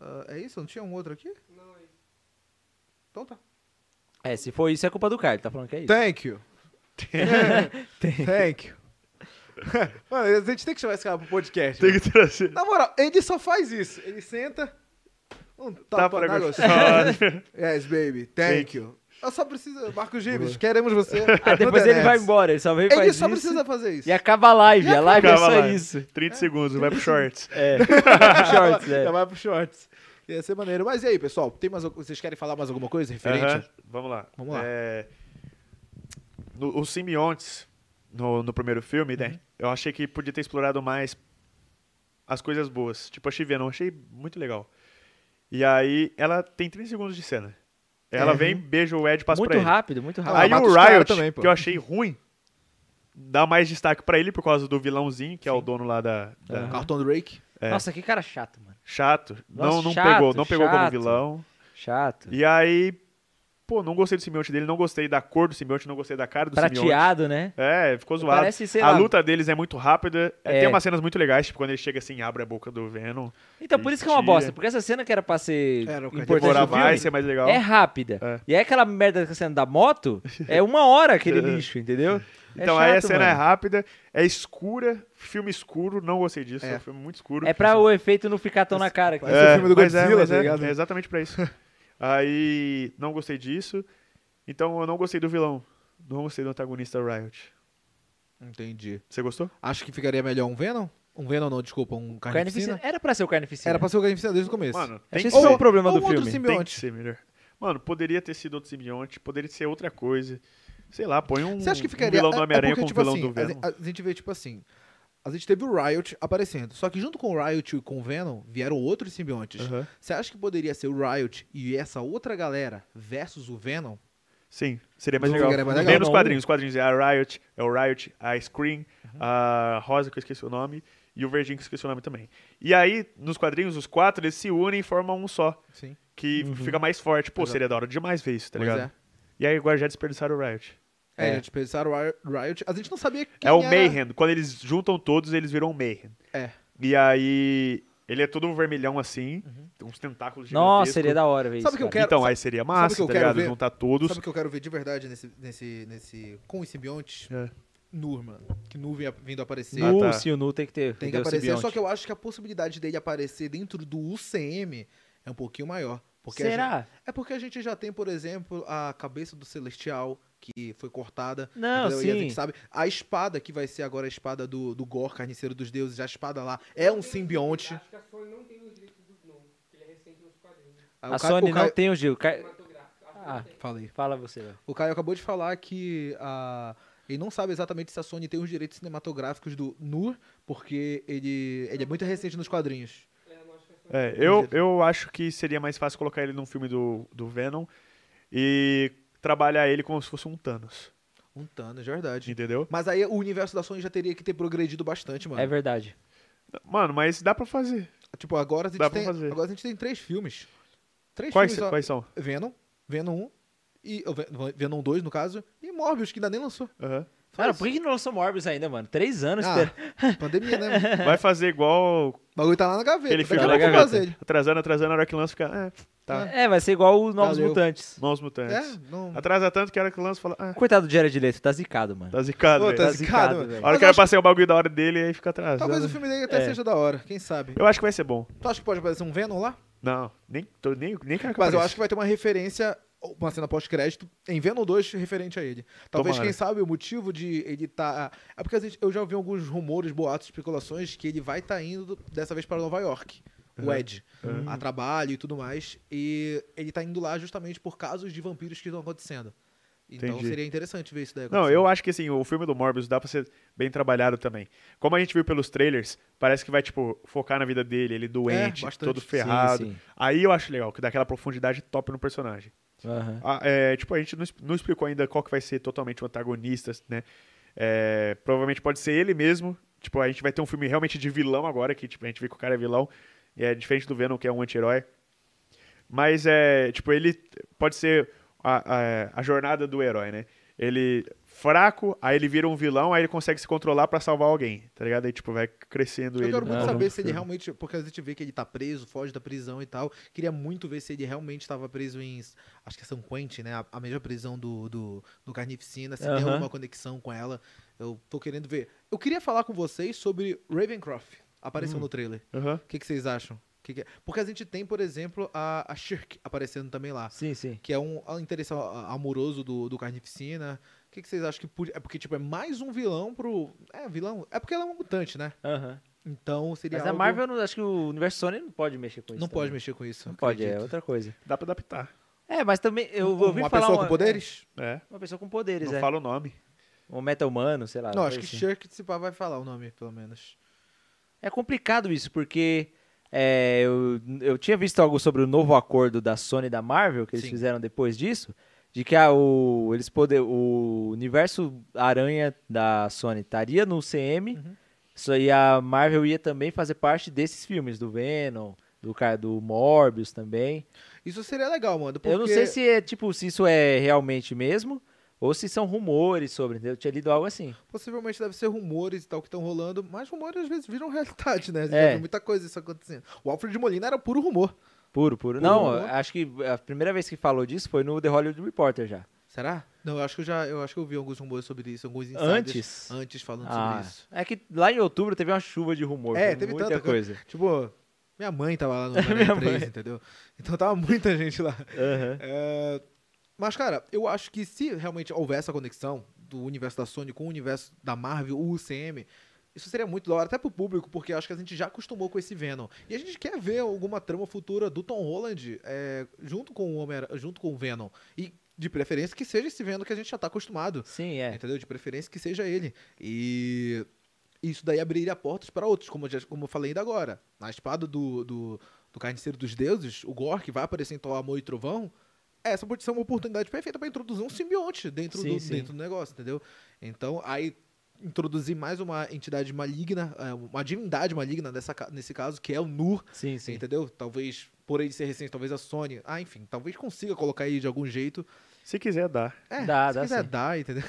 Ah, é isso? Não tinha um outro aqui? Não, é isso. Então tá. É, se for isso, é culpa do Caio, ele tá falando que é isso. Thank you. [LAUGHS] Thank you. [LAUGHS] Mano, a gente tem que chamar esse cara pro podcast. Tem mano. que trazer. Na moral, ele só faz isso. Ele senta. Um Tá tapa pra na gostosa. [LAUGHS] Yes, baby. Thank you. Eu só preciso. Marcos Gives, queremos você. Ah, depois ele vai embora, ele só vem Ele faz só isso. precisa fazer isso. E acaba a live, a live é Acaba só lá. isso. 30 segundos, vai pro shorts. É, shorts, é. Já vai pro shorts. Ia ser maneiro. Mas e aí, pessoal? Tem mais, vocês querem falar mais alguma coisa referente? Aham, Vamos lá. Vamos lá. É, no- os simbiontes, no, no primeiro filme, Uhum. né? Eu achei que podia ter explorado mais as coisas boas. Tipo, a Shivenon, eu achei muito legal. E aí, ela tem 30 segundos de cena. Ela É. vem, beija o Ed, passa Muito pra ele. rápido, muito rápido. Aí o Riot, também, pô. que eu achei ruim, dá mais destaque pra ele por causa do vilãozinho, que é o dono lá da... da- Aham. Carlton Drake. é. Nossa, que cara chato, mano. Chato. Nossa, não não chato, pegou, não pegou como chato. vilão. Chato. E aí, pô, não gostei do simbionte dele, não gostei da cor do simbionte, não gostei da cara do simbionte. Prateado, né? É, ficou zoado. Parece, sei a lá. luta deles é muito rápida. é, É. Tem umas cenas muito legais, tipo quando ele chega assim, abre a boca do Venom. Então, por isso que é uma bosta. Porque essa cena que era pra ser Era importante Demorar filme, mais, ser mais legal. é rápida. É. E aí aquela merda da cena da moto [LAUGHS] é uma hora aquele lixo, entendeu? É então aí a chato, cena é mano. rápida, é escura, filme escuro, não gostei disso, é, É. um filme muito escuro. É pra o efeito não ficar tão na cara. Parece o filme do mas Godzilla, mas tá ligado? É exatamente pra isso. [LAUGHS] aí, não gostei disso. Então eu não gostei do vilão. Não gostei do antagonista Riot. Entendi. Você gostou? Acho que ficaria melhor um Venom? Um Venom não, desculpa, um Carnificina. Carnificina. Era pra ser o Carnificina. Era pra ser o Carnificina desde o começo. Mano, tem que ser. o problema ou do outro filme. Tem que simbionte. ser melhor. Mano, poderia ter sido outro simbionte, poderia ser outra coisa. Sei lá, põe um, Você acha que um ficaria... vilão do é- é Homem-Aranha porque, com tipo o vilão assim, do Venom. A, gente vê, tipo assim... A gente teve o Riot aparecendo. Só que junto com o Riot e com o Venom, vieram outros simbiontes. Aham. Você acha que poderia ser o Riot e essa outra galera versus o Venom? Sim, seria mais legal. ficaria mais Nem legal? nos Não, quadrinhos. Os quadrinhos é a Riot, é o Riot, a Scream, Uhum. a Rosa, que eu esqueci o nome, e o Verdinho, que eu esqueci o nome também. E aí, nos quadrinhos, os quatro, eles se unem e formam um só, Sim. que fica mais forte. Pô, Exato. seria da hora demais ver isso, tá Pois ligado? é. E aí, agora já desperdiçaram o Riot. É, É. gente pensaram o Ri- Riot. A gente não sabia quem é o era... Mayhem. Quando eles juntam todos, eles viram o Mayhem. É. E aí, ele é todo vermelhão assim, tem uns tentáculos Nossa, gigantescos. seria da hora ver Sabe isso. o que eu quero- Então, sabe- aí seria sabe o massa, que eu tá quero ligado? ver? Juntar todos. Sabe o que eu quero ver de verdade nesse, nesse, nesse com os simbiontes? É. Nur, mano. Que Nur vinha- vindo aparecer. Ah, Nu, tá. sim, o Nu tem que ter. Tem que aparecer, simbionte. só que eu acho que a possibilidade dele aparecer dentro do UCM é um pouquinho maior. Porque a gente- Será? é porque a gente já tem, por exemplo, a cabeça do Celestial, que foi cortada. Não, entendeu? E a sim. gente sabe. A espada, que vai ser agora a espada do, do Gor, carniceiro dos deuses, a espada lá é um simbionte. Acho que a Sony não tem os direitos do Gnome, porque ele é recente nos quadrinhos. Ah, o A Caio- Sony Caio- não tem o Gil. Ca- Cinematográfico. Acho que Ah. Falei. fala você, velho. O Caio acabou de falar que a... ele não sabe exatamente se a Sony tem os direitos cinematográficos do Nur, porque ele, ele é muito recente nos quadrinhos. É, a Sony É, eu, eu acho que seria mais fácil colocar ele num filme do, do Venom e trabalhar ele como se fosse um Thanos, Um Thanos, de verdade. entendeu? Mas aí o universo da Sony já teria que ter progredido bastante, mano. É verdade. Mano, mas dá pra fazer. Tipo, agora a, gente Dá tem, fazer. agora a gente tem três filmes. Três Quais, filmes, quais são? Venom, Venom 1 e Venom 2, no caso, e Morbius, que ainda nem lançou. Aham. Cara, Faz. por que não lançou Morbius ainda, mano? Três anos Ah, esperando. [LAUGHS] pandemia, né? mano? Vai fazer igual O bagulho tá lá na gaveta. Ele fica a na gaveta. atrasando, atrasando, a hora que lança fica. É, tá. É, vai ser igual os Novos Valeu. Mutantes. Novos mutantes. É, não... Atrasa tanto que a hora que lança fala. Ah, Coitado do Jared Leto, tá zicado, mano. tá zicado, Pô, velho. tá A zicado, velho. hora Mas que eu passar o bagulho da hora dele, aí fica atrasado. Talvez o filme dele até É. seja da hora, quem sabe. Eu acho que vai ser bom. Tu acha que pode aparecer um Venom lá? Não, nem, tô, nem, nem quero que Mas eu acho que vai ter uma referência, uma cena pós-crédito, em Venom 2 referente a ele. Talvez, Tomara. quem sabe, o motivo de ele tá. É porque a gente- eu já ouvi alguns rumores, boatos, especulações que ele vai estar indo dessa vez para Nova York. O Uhum. Ed, a trabalho e tudo mais. E ele tá indo lá justamente por casos de vampiros que estão acontecendo. Então Entendi. seria interessante ver isso daí Não, eu acho que assim, o filme do Morbius dá pra ser bem trabalhado também. Como a gente viu pelos trailers, parece que vai, tipo, focar na vida dele, ele doente, bastante. todo ferrado. Sim, sim. Aí eu acho legal, que dá aquela profundidade top no personagem. Aham. Ah, é, tipo, a gente não, não explicou ainda qual que vai ser totalmente o antagonista, né? É, provavelmente pode ser ele mesmo. Tipo, a gente vai ter um filme realmente de vilão agora, que tipo, a gente vê que o cara é vilão. E é diferente do Venom, que é um anti-herói. Mas é, tipo, ele pode ser a, a, a jornada do herói, né? Ele fraco, aí ele vira um vilão, aí ele consegue se controlar pra salvar alguém, tá ligado? Aí, tipo, vai crescendo Eu ele. quero no muito saber se ele realmente. Porque a gente vê que ele tá preso, foge da prisão e tal. Queria muito ver se ele realmente estava preso em. Acho que é São Quentin, né? A, a mesma prisão do, do, do Carnificina. Se tem Aham. alguma conexão com ela. Eu tô querendo ver. Eu queria falar com vocês sobre Ravencroft. Apareceu no trailer. O que, que vocês acham? Que que é? Porque a gente tem, por exemplo, a, a Shirk aparecendo também lá. Sim, sim. Que é um, um interesse a- amoroso do, do Carnificina. O que, que vocês acham que podia. É porque, tipo, é mais um vilão pro. É, vilão. É porque ela é uma mutante, né? Aham. Então seria. Mas a algo- Marvel, eu não- acho que o universo Sony não pode mexer com isso. Não pode também. mexer com isso. Não pode, é outra coisa. Dá pra adaptar. É, mas também eu uma ouvi uma falar pessoa uma- com poderes? É. é, uma pessoa com poderes, Não é. fala o nome. Um meta humano, sei lá. não, acho que assim. Shirk se pá vai falar o nome, pelo menos. É complicado isso, porque é, eu, eu tinha visto algo sobre o novo acordo da Sony e da Marvel, que eles Sim. fizeram depois disso, de que a, o, eles poder, o universo Aranha da Sony estaria no CM, Uhum. isso aí a Marvel ia também fazer parte desses filmes, do Venom, do, ca- do Morbius também. Isso seria legal, mano. Porque... Eu não sei se é tipo se isso é realmente mesmo, ou se são rumores sobre, entendeu? Eu tinha lido algo assim. Possivelmente deve ser rumores e tal que estão rolando, mas rumores às vezes viram [LAUGHS] realidade, né? É. viu muita coisa isso acontecendo. O Alfred Molina era puro rumor. Puro, puro. Puro Não, rumor. acho que a primeira vez que falou disso foi no The Hollywood Reporter já. Será? Não, eu acho que eu já eu acho que eu vi alguns rumores sobre isso, alguns insiders Antes? antes falando Ah, sobre isso. é que lá em outubro teve uma chuva de rumor. É, teve muita tanta coisa. Tipo, minha mãe tava lá no [LAUGHS] Minha Homem-Aranha mãe. 3, entendeu? Então tava muita gente lá. Aham. É, Mas, cara, eu acho que se realmente houver essa conexão do universo da Sony com o universo da Marvel, o UCM, isso seria muito da hora, até pro público, porque acho que a gente já acostumou com esse Venom. E a gente quer ver alguma trama futura do Tom Holland é, junto com o Homem junto com o Venom. E, de preferência, que seja esse Venom que a gente já tá acostumado. Sim, é. Entendeu? De preferência que seja ele. E isso daí abriria portas para outros, como, eu já, como eu falei ainda agora. Na espada do, do, do Carniceiro dos Deuses, o que vai aparecer em Thor, Amor e Trovão, essa pode ser uma oportunidade perfeita para introduzir um simbionte dentro, Sim, do, sim. dentro do negócio, entendeu? Então, aí introduzir mais uma entidade maligna, é, uma divindade maligna nesse caso, que é o Nur, Sim, sim. entendeu? Talvez, por ele ser recente, talvez a Sony, ah, enfim, talvez consiga colocar aí de algum jeito. Se quiser, dá. É, Dá, se dá quiser sim. dar, entendeu?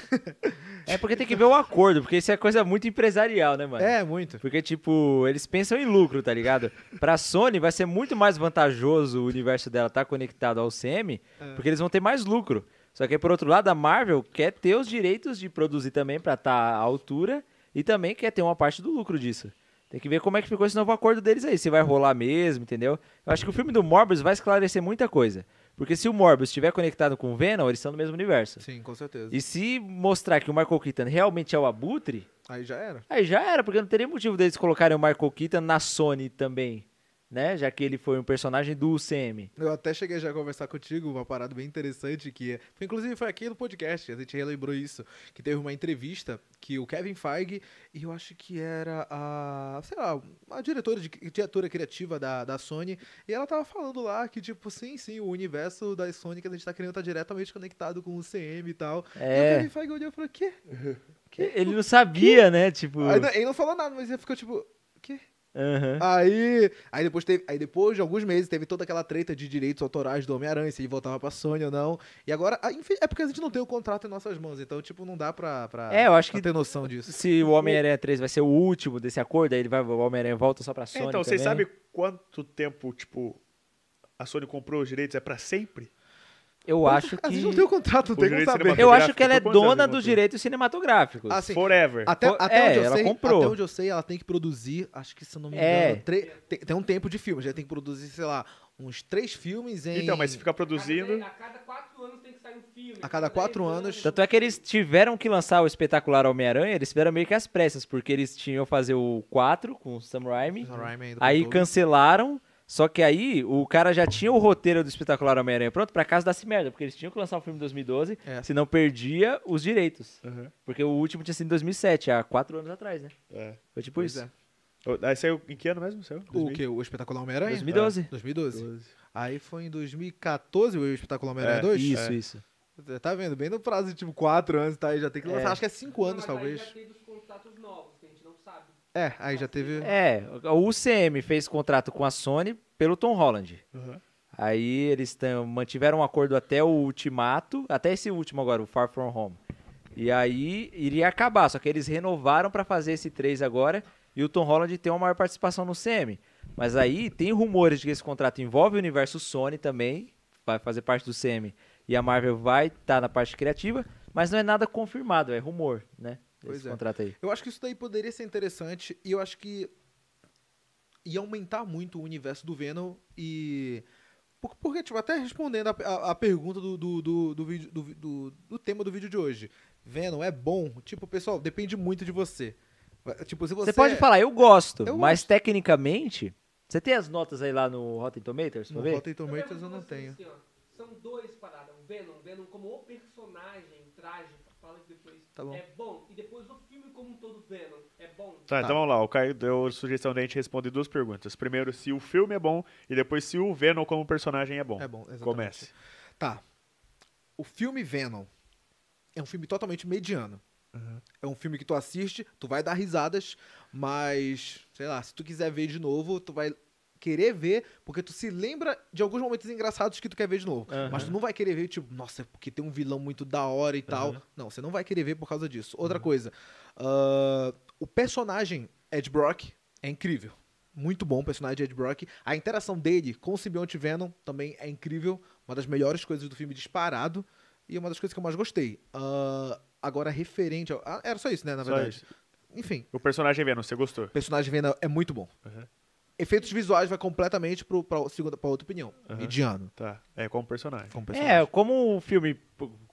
É porque tem que ver o acordo, porque isso é coisa muito empresarial, né, mano? É, muito. Porque, tipo, eles pensam em lucro, tá ligado? Pra Sony vai ser muito mais vantajoso o universo dela estar conectado ao CM, É. porque eles vão ter mais lucro. Só que, por outro lado, a Marvel quer ter os direitos de produzir também pra estar à altura e também quer ter uma parte do lucro disso. Tem que ver como é que ficou esse novo acordo deles aí, se vai rolar mesmo, entendeu? Eu acho que o filme do Morbius vai esclarecer muita coisa. Porque se o Morbius estiver conectado com o Venom, eles estão no mesmo universo. Sim, com certeza. E se mostrar que o Michael Keaton realmente é o Abutre, Aí já era. Aí já era, porque não teria motivo deles colocarem o Michael Keaton na Sony também, né? Já que ele foi um personagem do UCM. Eu até cheguei já a conversar contigo, uma parada bem interessante que é. Inclusive foi aqui no podcast, a gente relembrou isso. Que teve uma entrevista que o Kevin Feige, e eu acho que era a. sei lá, a diretora, de, diretora criativa da, da Sony, e ela tava falando lá que, tipo, sim, sim, o universo da Sony que a gente tá querendo tá diretamente conectado com o CM e tal. E o É, Kevin Feige olhou e falou, quê? [LAUGHS] ele não sabia, né? Tipo, ele não falou nada, mas ele ficou tipo, quê? Aham. Aí, aí, depois teve, aí depois de alguns meses teve toda aquela treta de direitos autorais do Homem-Aranha, se ele voltava pra Sony ou não. E agora, ah, enfim, é porque a gente não tem o contrato em nossas mãos, então, tipo, não dá pra, pra, É, eu acho pra que ter noção disso. se o Homem-Aranha 3 vai ser o último desse acordo, aí ele vai, o Homem-Aranha volta só pra É, Sony então, vocês sabem quanto tempo, tipo, a Sony comprou os direitos? É pra sempre? Eu acho A gente que... não tem o contrato, não tem como saber. Eu acho que ela é dona dos direitos cinematográficos. Ah, sim. Forever. Até, até é, onde eu ela sei, comprou. até onde eu sei, ela tem que produzir, acho que se eu não me É. engano, tre- tem, tem um tempo de filmes, ela tem que produzir, sei lá, uns três filmes em... Então, mas se ficar produzindo... A cada quatro anos tem que sair um filme. A cada quatro dez anos- Tanto é que eles tiveram que lançar o espetacular Homem-Aranha, eles fizeram meio que às pressas, porque eles tinham que fazer o 4 com o Sam Raimi, Sam Raimi aí cancelaram, só que aí o cara já tinha o roteiro do espetacular Homem-Aranha pronto pra caso desse merda, porque eles tinham que lançar o filme em 2012, É. senão perdia os direitos. Uhum. Porque o último tinha sido em 2007, há quatro anos atrás, né? É. Foi tipo Pois isso. é. Aí saiu em que ano mesmo? Saiu? O que? O Espetacular Homem-Aranha? 2012. 2012. 2012. Aí foi em 2014 o Espetacular Homem-Aranha É, 2? Isso, É. isso. Tá vendo? Bem no prazo de tipo 4 anos, tá? Aí já tem que lançar. É. Acho que é 5 anos, Não, mas talvez. Aí já teve os contratos novos, que a gente não sabe. É, aí já teve. É, o UCM fez contrato com a Sony pelo Tom Holland. Uhum. Aí eles mantiveram um acordo até o Ultimato, até esse último agora, o Far From Home. E aí iria acabar, só que eles renovaram pra fazer esse 3 agora e o Tom Holland tem uma maior participação no CM. Mas aí tem rumores de que esse contrato envolve o universo Sony também, vai fazer parte do CM. E a Marvel vai estar na parte criativa, mas não é nada confirmado, é rumor, né? Pois Esse é. contrato aí. Eu acho que isso daí poderia ser interessante e eu acho que ia aumentar muito o universo do Venom e. por- Porque, tipo, até respondendo a, a- a pergunta do, do, do, do, vídeo- do, do- do tema do vídeo de hoje. Venom é bom? Tipo, pessoal, depende muito de você. Tipo, se você. Você pode falar, eu gosto, Eu mas gosto. tecnicamente. Você tem as notas aí lá no Rotten Tomatoes? No ver? Rotten Tomatoes eu pergunto não tenho. assim, ó, são dois paradas. Venom, Venom como o personagem trágico, fala isso depois. Tá bom. É bom. E depois o filme como um todo Venom. É bom. Tá, Tá. então vamos lá. O Caio deu a sugestão da gente responder duas perguntas. Primeiro, se o filme é bom e depois se o Venom como personagem é bom. É bom, exatamente. Comece. Tá. O filme Venom é um filme totalmente mediano. É um filme que tu assiste, tu vai dar risadas, mas, sei lá, se tu quiser ver de novo, tu vai querer ver, porque tu se lembra de alguns momentos engraçados que tu quer ver de novo. Aham. Mas tu não vai querer ver, tipo, nossa, porque tem um vilão muito da hora e tal. Não, você não vai querer ver por causa disso. Outra coisa, ah, o personagem Ed Brock é incrível. Muito bom o personagem de Ed Brock. A interação dele com o simbionte Venom também é incrível. Uma das melhores coisas do filme disparado. E uma das coisas que eu mais gostei. Ah, agora, referente ao... ah, era só isso, né, na Só verdade. isso. Enfim, O personagem Venom, você gostou? o personagem Venom é muito bom. Uhum. Efeitos visuais vai completamente pro, pra, segunda, pra outra opinião. Uhum. Mediano. Tá. É como personagem. Como personagem. É, como o filme.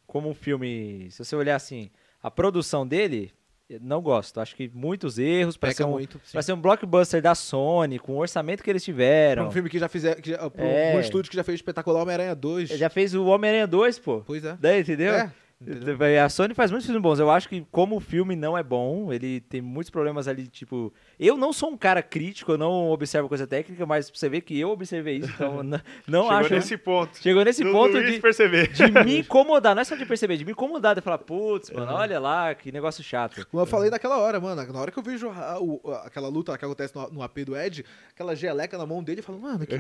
Como um filme. Se você olhar assim, a produção dele, não gosto. Acho que muitos erros. Pra Peca ser, um, muito. pra ser um blockbuster da Sony, com o orçamento que eles Pra tiveram. um filme que já fizer. Que já, pra É. um estúdio que já fez espetacular Homem-Aranha 2. Já fez o Homem-Aranha 2, pô. Pois é. Daí, entendeu? É, entendeu? A Sony faz muitos filmes bons. Eu acho que como o filme não é bom, ele tem muitos problemas ali, tipo... Eu não sou um cara crítico, eu não observo coisa técnica, mas você vê que eu observei isso, então [LAUGHS] n- não Chegou acho... nesse ponto. Chegou nesse Do ponto Luiz de, perceber. de [LAUGHS] me incomodar. Não é só de perceber, de me incomodar. De falar, putz, mano, olha lá, que negócio chato. Como eu falei naquela hora, mano. Na hora que eu vejo a- o- aquela luta que acontece no, no AP do Ed, aquela geleca na mão dele, eu falo, mano, que [LAUGHS] é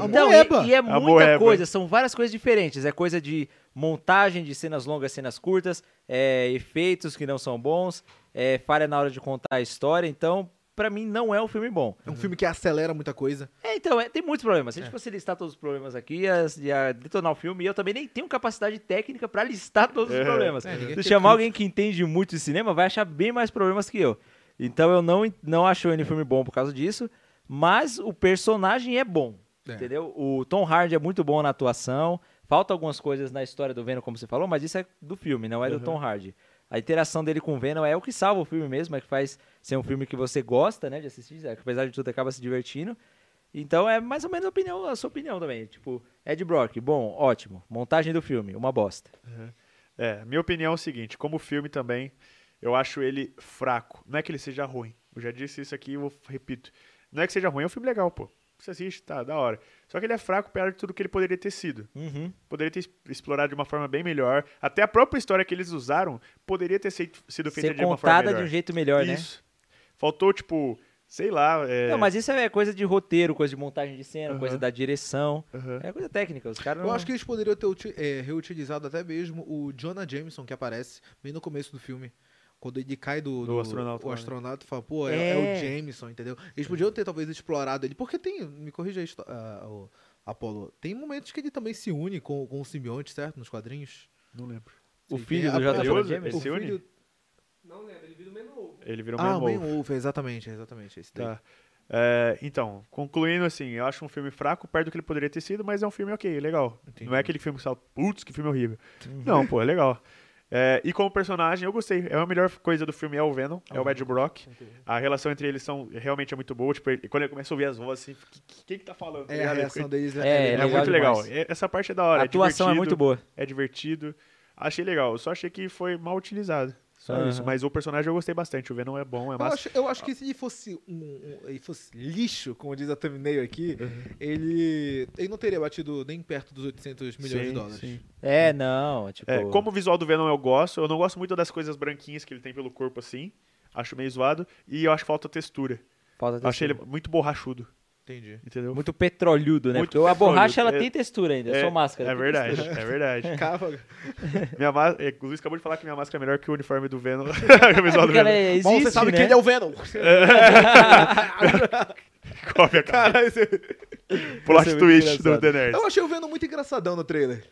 a Então, moeba. e, e é muita moeba. coisa, são várias coisas diferentes. É coisa de montagem de cenas longas, cenas curtas, é, efeitos que não são bons, é, falha na hora de contar a história. Então, pra mim, não é um filme bom. É um filme que acelera muita coisa. É, então, é, tem muitos problemas. Se a gente fosse listar todos os problemas aqui, ia, ia detonar o filme. E eu também nem tenho capacidade técnica pra listar todos os É. problemas. É, Se chamar alguém que entende muito de cinema, vai achar bem mais problemas que eu. Então, eu não, não acho ele um filme bom por causa disso. Mas o personagem é bom. É. Entendeu? O Tom Hardy é muito bom na atuação. Falta algumas coisas na história do Venom, como você falou, mas isso é do filme, não é do Uhum. Tom Hardy. A interação dele com o Venom é o que salva o filme mesmo, é que faz ser um filme que você gosta, né, de assistir, é que apesar de tudo acaba se divertindo. Então é mais ou menos a, opinião, a sua opinião também. Tipo, Ed Brock, bom, ótimo. Montagem do filme, uma bosta. É, minha opinião é o seguinte, como filme também, eu acho ele fraco. Não é que ele seja ruim. Eu já disse isso aqui e repito. Não é que seja ruim, é um filme legal, pô. Você assiste, tá, da hora. Só que ele é fraco perto de tudo que ele poderia ter sido. Uhum. Poderia ter explorado de uma forma bem melhor. Até a própria história que eles usaram poderia ter sido feita Ser de uma forma contada melhor. de um jeito melhor, né? Isso. Faltou, tipo, Sei lá. É... Não, mas isso é coisa de roteiro, coisa de montagem de cena, Aham. coisa da direção. Aham. É coisa técnica. Os caras Eu não... acho que eles poderiam ter é, reutilizado até mesmo o Jonah Jameson, que aparece bem no começo do filme. Quando ele cai do, Do astronauta o né? astronauta fala, pô, é, é o É. Jameson, entendeu? Eles podiam ter talvez explorado ele, porque tem, me corrija aí, Sto- ah, o Apollo, tem momentos que ele também se une com, com o simbionte, certo? Nos quadrinhos. Não lembro. O Sim, filho do a- Jameson. Ele o se une? filho- Não lembro, ele vira o Menor. Ele virou Ah, um o Man Man Wolf, exatamente, exatamente. Esse. Tá. É, então, concluindo assim, eu acho um filme fraco, perto do que ele poderia ter sido, mas é um filme ok, legal. Entendi. Não é aquele filme que você fala, putz, que filme horrível. Não, pô, é legal. [LAUGHS] É, e como personagem, eu gostei. É a melhor coisa do filme é o Venom, é o Ed Brock. A relação entre eles são realmente é muito boa. Tipo, ele- quando ele começa a ouvir as vozes, assim, que- que- quem que tá falando? tá É, a ligado? reação deles É, É, é legal muito legal. demais. É- Essa parte é da hora. A atuação é divertido, muito boa. É divertido. Achei legal. Eu só achei que foi mal utilizado. Só Aham. isso. Mas o personagem eu gostei bastante. O Venom é bom, é Eu massa. acho, eu acho que se ele fosse um, um- ele fosse lixo, como diz a thumbnail aqui, ele, ele não teria batido nem perto dos 800 milhões de Sim, dólares. sim. É, não, tipo... É, como o visual do Venom eu gosto, eu não gosto muito das coisas branquinhas que ele tem pelo corpo assim. Acho meio zoado. E eu acho que falta textura. Falta Eu achei ele textura. muito borrachudo, Entendi. entendeu? Muito petrolhudo, né? Muito Porque a borracha, ela é- tem textura ainda. Eu sou máscara. É verdade, textura. é verdade. [LAUGHS] Cava. [LAUGHS] minha é, o Luiz acabou de falar que minha máscara é melhor que o uniforme do Venom. [LAUGHS] visual do Venom. é- Mas você existe, sabe né? que ele é o Venom. Cópia, cara. Cara, esse- Plot é twist do. The Nerd. eu achei o Venom muito engraçadão no trailer.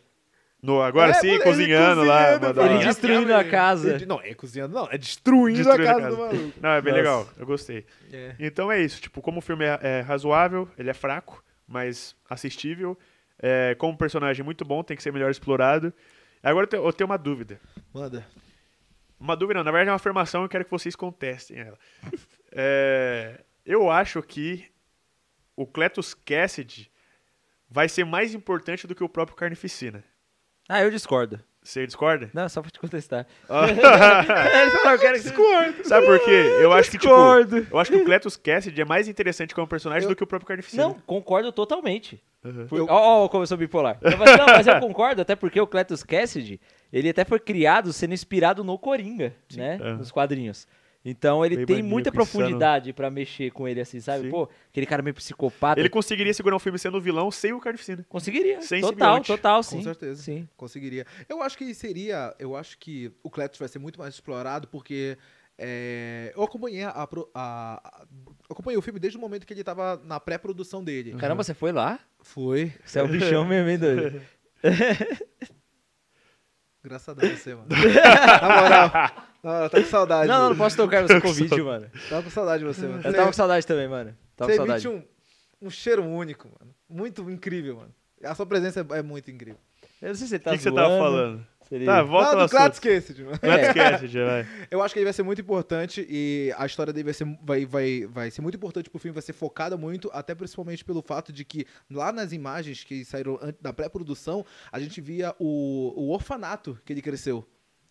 No, agora É, sim, ele cozinhando lá. cozinhando, mandando- Ele Ele destruindo a casa. Ele- Não, é cozinhando, não. É destruindo, Destruindo a a casa, do casa. maluco. Não, é bem Nossa. legal. Eu gostei. É. Então é isso. Tipo, como o filme é, é razoável, ele é fraco, mas assistível. É, como personagem muito bom, tem que ser melhor explorado. Agora eu tenho, eu tenho uma dúvida. Manda. Uma dúvida, não, na verdade é uma afirmação e eu quero que vocês contestem ela. [LAUGHS] É, eu acho que o Cletus Cassidy vai ser mais importante do que o próprio Carnificina. Ah, eu discordo. Você discorda? Não, só pra te contestar. [LAUGHS] Ah. Ele falou, eu quero que discordo. Sabe por quê? Eu acho que, tipo, eu acho que o Cletus Cassidy é mais interessante como personagem do que o próprio Carnificina. Não, concordo totalmente. Uhum. Por... Ó, ó, como eu sou bipolar. Eu falei, não, mas eu [LAUGHS] concordo, até porque o Cletus Cassidy, ele até foi criado sendo inspirado no Coringa, né? Aham. Nos quadrinhos. Então ele Meio tem muita profundidade pra mexer com ele assim, sabe? Sim. Pô, aquele cara meio psicopata. Ele conseguiria segurar um filme sendo vilão sem o Carnificina. conseguiria. Sem total, simbionte. total, sim. Com certeza. Sim. Conseguiria. Eu acho que seria. Eu acho que o Cletus vai ser muito mais explorado porque. é, eu acompanhei a, a- a- acompanhei o filme desde o momento que ele tava na pré-produção dele. Caramba, você foi lá? Foi. Você é o bichão mesmo, hein, doido? Graças a Deus você, mano. [LAUGHS] na moral. Moral, tá com saudade. Não, não, não posso tocar no seu [LAUGHS] convite, mano. Tava com saudade de você, mano. Eu tava com saudade também, mano. Tava Você com emite saudade. um, um cheiro único, mano. Muito incrível, mano. A sua presença é, é muito incrível. Eu não sei se ele O tá que, que você tava falando? se ele- Tá, volta no do. Cassidy, mano. Cletus É. Vai. [LAUGHS] Eu acho que ele vai ser muito importante e a história dele vai ser, vai, vai, vai ser muito importante pro filme, vai ser focada muito, até principalmente pelo fato de que lá nas imagens que saíram antes da pré-produção, a gente via o, o orfanato que ele cresceu.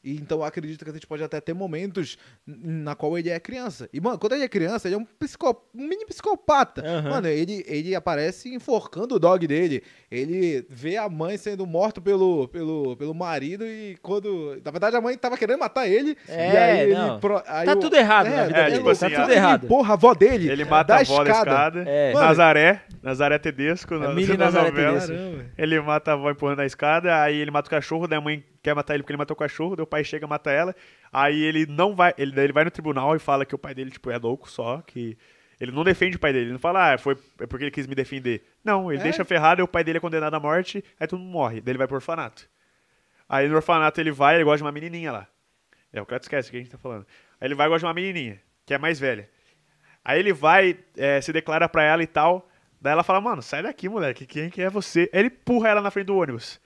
E então eu acredito que a gente pode até ter momentos na qual ele é criança. E, mano, quando ele é criança, ele é um, psicó, um mini psicopata. Aham. Mano, ele, ele aparece enforcando o dog dele. Ele vê a mãe sendo morta pelo, pelo, pelo marido e quando... Na verdade, a mãe tava querendo matar ele. É, e aí ele... não. pro- aí Tá o- tudo errado na vida é, dele. tipo assim, tá tudo a- errado. Ele empurra a avó dele Ele mata da a avó da escada. É. Mano, Nazaré, Nazaré Tedesco, na, mini na Nazaré novela. Tedesco. Caramba. Ele mata a avó empurrando a escada, aí ele mata o cachorro, daí a mãe quer matar ele porque ele matou o cachorro, daí o pai chega e mata ela. Aí ele não vai, ele, daí ele vai no tribunal e fala que o pai dele, tipo, é louco só, que ele não defende o pai dele, ele não fala, ah, foi é porque ele quis me defender. Não, ele É. deixa ferrado, e o pai dele é condenado à morte, aí todo mundo morre, daí ele vai pro orfanato. Aí no orfanato ele vai, ele gosta de uma menininha lá. É, o Cleto esquece o que a gente tá falando. Aí ele vai e gosta de uma menininha, que é mais velha. Aí ele vai, é, se declara pra ela e tal. Daí ela fala, mano, sai daqui, moleque, quem que é você? Aí ele empurra ela na frente do ônibus.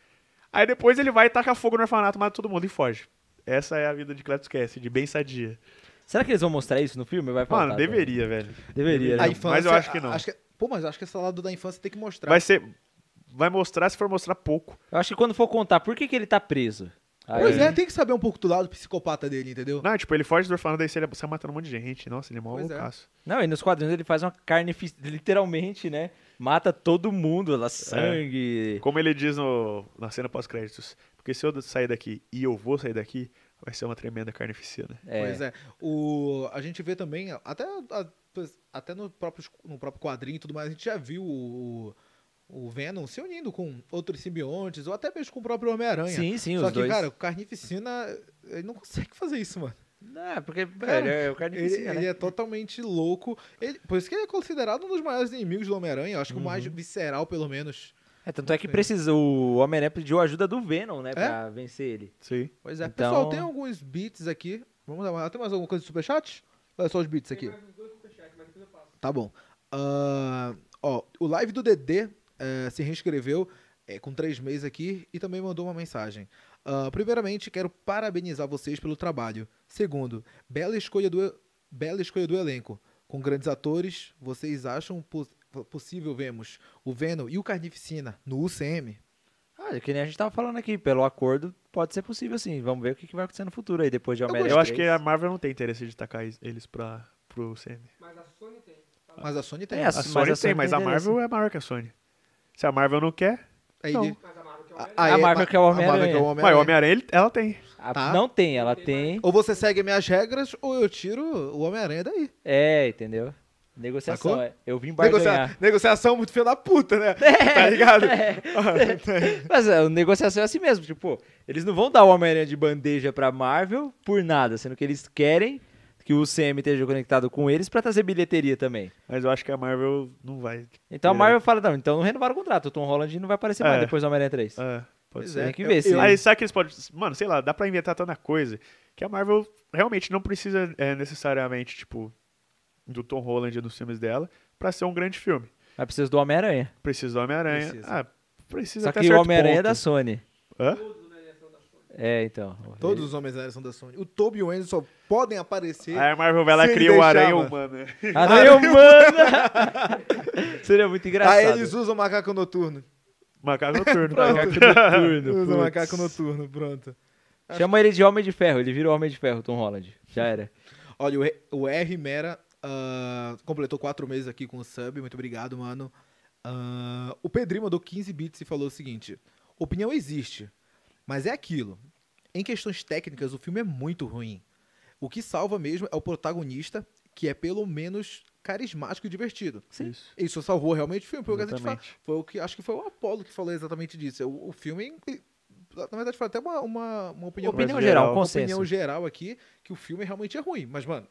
Aí depois ele vai e taca fogo no orfanato, mata todo mundo e foge. Essa é a vida de Cletus Cassidy, bem sadia. Será que eles vão mostrar isso no filme? Vai faltar, Mano, deveria, velho. Deveria, né? A Não, infância, mas eu acho que não. pô, mas eu acho que esse lado da infância tem que mostrar. Vai ser... Vai mostrar se for mostrar pouco. Eu acho que quando for contar por que, que ele tá preso. Aí- Pois é, tem que saber um pouco do lado psicopata dele, entendeu? Não, tipo, ele foge do orfanato, daí você sai matando um monte de gente. Nossa, ele é mó é. loucaço. Não, e nos quadrinhos ele faz uma carne, literalmente, né? Mata todo mundo, ela sangue. Como ele diz no, na cena pós-créditos, porque se eu sair daqui e eu vou sair daqui, Vai ser uma tremenda carnificina. É. Pois é. O, a gente vê também, até, até no, próprio, no próprio quadrinho e tudo mais, a gente já viu o, o Venom se unindo com outros simbiontes, ou até mesmo com o próprio Homem-Aranha. Sim, sim, Só os que, dois. cara, o Carnificina, ele não consegue fazer isso, mano. Não, é porque, Cara, velho, é o Ele, carnificina, ele né? é totalmente louco. Ele, por isso que ele é considerado um dos maiores inimigos do Homem-Aranha. Eu acho que o mais visceral, pelo menos. É, tanto é que precisa, o Homem-Aranha pediu ajuda do Venom, né, pra vencer ele. Sim. Pois é. Então- Pessoal, tem alguns beats aqui. Vamos dar uma, tem mais alguma coisa do Superchat? Ou é só os beats aqui? Tem mais uns dois superchats, mas depois eu passo. Tá bom. Ah, ó, o live do DD eh, se reinscreveu eh, com três meses aqui e também mandou uma mensagem. Ah, primeiramente, quero parabenizar vocês pelo trabalho. Segundo, bela escolha do, bela escolha do elenco. Com grandes atores, vocês acham pos- possível vermos o Venom e o Carnificina no UCM? Ah, que nem a gente tava falando aqui, pelo acordo, pode ser possível sim. Vamos ver o que, que vai acontecer no futuro aí, depois de Homem-Aranha Eu acho que 3. a Marvel não tem interesse de tacar es- eles pra, pro CM. Mas a Sony tem. Mas a Sony tem. É, A Mas Sony a tem, Sony mas tem a Marvel é maior que a Sony. Se a Marvel não quer, Aí não. ele- a Marvel que é o a- Homem-Aranha. aí A Marvel que é o Homem-Aranha. é mas o Homem-Aranha. Homem-Aranha ele- ela tem. A- Tá. Não tem, ela tem. Ou você segue minhas regras, ou eu tiro o Homem-Aranha daí. É, entendeu? Negociação. Sacou? é. Eu vim Negocia- barganhar. Negociação muito filha da puta, né? [LAUGHS] tá ligado? [LAUGHS] Mas a negociação é assim mesmo, tipo, eles não vão dar o Homem-Aranha de bandeja pra Marvel por nada, sendo que eles querem que o CM esteja conectado com eles pra trazer bilheteria também. Mas eu acho que a Marvel não vai. Então a. Marvel fala, não, então não renovaram o contrato, o Tom Holland não vai aparecer mais É. depois do Homem-Aranha 3. É, pode ser. é. Tem que Eu- ver se... eu- Aí sabe que eles podem. Mano, sei lá, dá pra inventar tanta coisa que a Marvel realmente não precisa é, necessariamente, tipo, do Tom Holland nos filmes dela pra ser um grande filme. Mas precisa do Homem-Aranha. Precisa do Homem-Aranha. Precisa. Ah, precisa Só até que o Homem-Aranha é da Sony. Hã? Todos os Homem-Aranha são da Sony. É, então. Todos os Homens-Aranha são da Sony. O Toby e o Andrew só podem aparecer. Aí a Marvel vai lá e cria o Aranha né? [LAUGHS] Aranha humana! Seria muito engraçado. Aí eles usam macaco noturno. Macaco noturno. Macaco noturno, [LAUGHS] Usam macaco noturno, pronto. Chama ele de Homem de Ferro, ele vira o Homem de Ferro, Tom Holland. Já era. Olha, o, R- o Mera ah, completou quatro meses aqui com o sub. Muito obrigado, mano. Ah, o Pedrinho mandou 15 bits e falou o seguinte: opinião existe, mas é aquilo. Em questões técnicas, o filme é muito ruim. O que salva mesmo é o protagonista, que é pelo menos carismático e divertido. Isso. Isso salvou realmente o filme, porque a gente fala, Exatamente. foi o que acho que foi o Apollo que falou exatamente disso. O, o filme, na verdade, foi até uma, uma, uma opinião, Opinião Mas geral, um geral, uma consenso. opinião geral aqui que o filme realmente é ruim. Mas, mano,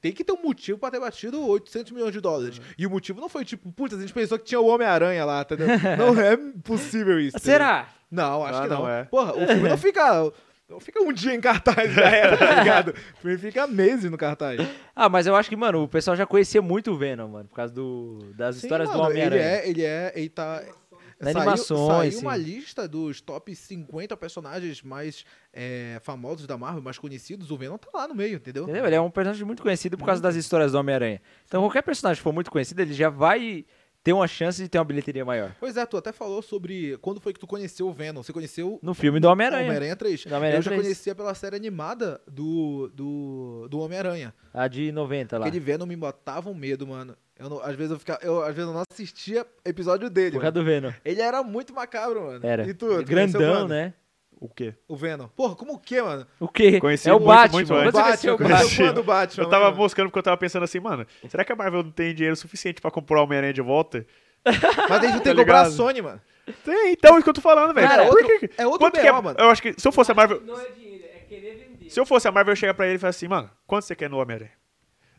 tem que ter um motivo pra ter batido 800 milhões de dólares. E o motivo não foi tipo, putz, a gente pensou que tinha o Homem-Aranha lá, entendeu? [LAUGHS] não é possível isso. Será? Não, acho Ah, que não. não é. Porra, o filme não fica. Não fica um dia em cartaz, já era, tá ligado? [LAUGHS] O filme fica meses no cartaz. Ah, mas eu acho que, mano, o pessoal já conhecia muito o Venom, mano, por causa do, das Sim, histórias do mano, Ele Homem-Aranha. é, ele é, ele tá. Nas saiu, animações, saiu uma sim. lista dos top 50 personagens mais é, famosos da Marvel, mais conhecidos. O Venom tá lá no meio, entendeu? Entendeu? Ele é um personagem muito conhecido por causa das histórias do Homem-Aranha. Então, qualquer personagem que for muito conhecido, ele já vai ter uma chance de ter uma bilheteria maior. Pois é, tu até falou sobre quando foi que tu conheceu o Venom. Você conheceu No filme do Homem-Aranha. Homem-Aranha 3. Do Homem-Aranha Eu já 3. conhecia pela série animada do, do, do Homem-Aranha. A de 90 lá. Aquele Venom me botava um medo, mano. Eu não- às, vezes eu ficava, eu, às vezes eu não assistia episódio dele. Por causa mano. do Venom. Ele era muito macabro, mano. Era. E tu? tu o Grandão, né? O quê? O Venom. Porra, como o quê, mano? O quê? Conheci é o muito, Batman. muito Quando antes. você conheceu o Batman, Batman. do Batman. Eu tava mano. moscando porque eu tava pensando assim, mano, será que a Marvel não tem dinheiro suficiente pra comprar o Homem-Aranha de volta? [LAUGHS] Mas eles não tem Tá que comprar a? Sony, mano. Tem, então é isso que eu tô falando, velho. Cara, é outro- que- é outro quanto que B.O., mano. Eu acho que se eu fosse a Marvel, Não é dinheiro, é querer vender. se eu fosse a Marvel, eu chega pra ele e fala assim, mano, quanto você quer no Homem-Aranha?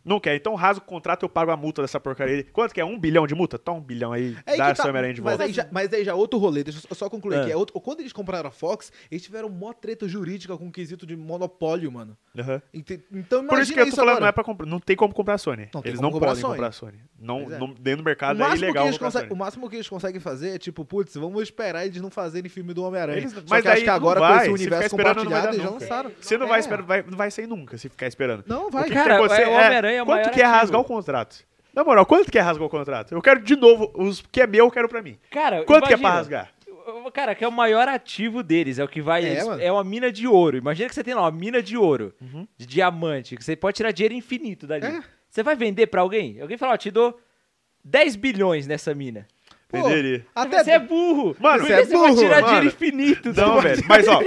Não quer, então rasga o contrato eu pago a multa dessa porcaria. Quanto que é? Um bilhão de multa? Toma um bilhão aí, É aí dá que tá. Homem-Aranha de mas, volta. aí já, mas aí já outro rolê, deixa eu só concluir Ah. aqui. É outro, quando eles compraram a Fox, eles tiveram mó treta jurídica com o quesito de monopólio, mano. Aham. Ente- Então imagina Por isso que eu tô falando, não é pra comprar, não tem como comprar a Sony. Não tem eles como não comprar a podem Sony. comprar a Sony. Não, Pois é. não- dentro do o mercado é máximo, que ilegal eles comprar a conseguem, Sony. o máximo que eles conseguem fazer é tipo, putz, vamos esperar eles não fazerem filme do Homem-Aranha. Eles- Só mas que acho aí que não agora com vai, esse se universo esperando, não vai compartilhado, dar eles já nunca. lançaram. Você não É. vai esperar, vai, não vai sair nunca se ficar esperando. Não, O vai. que Cara, é o Homem-Aranha é o quanto maior que é ativo. rasgar o contrato? Na moral, quanto que é rasgar o contrato? Eu quero de novo, os que é meu, eu quero pra mim. Cara, Quanto que é pra rasgar? Cara, que é o maior ativo deles, é o que vai. É, mano. É, uma mina de ouro. Imagina que você tem lá uma mina de ouro, Uhum. de diamante, que você pode tirar dinheiro infinito dali. É. Você vai vender pra alguém? Alguém fala, ó, te dou 10 bilhões nessa mina. Pô, Venderia. Até Você é burro. Mano, você é você vai burro, tirar mano. dinheiro infinito. Não, velho. Mas, ó,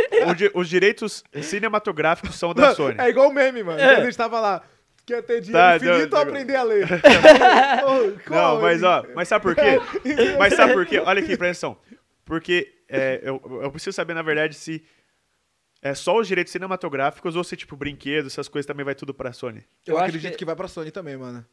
os direitos cinematográficos são da Sony. É igual o meme, mano. É. A gente tava lá. Quer ter dinheiro Tá, infinito não, ou aprender a ler? [LAUGHS] Não, mas hein? ó, mas sabe por quê? [LAUGHS] Mas sabe por quê? Olha aqui, presta atenção. Porque é, eu, eu preciso saber, na verdade, se é só os direitos cinematográficos ou se, tipo, brinquedos, essas coisas também vai tudo pra Sony. Eu, Eu acho acredito que... que- vai pra Sony também, mano.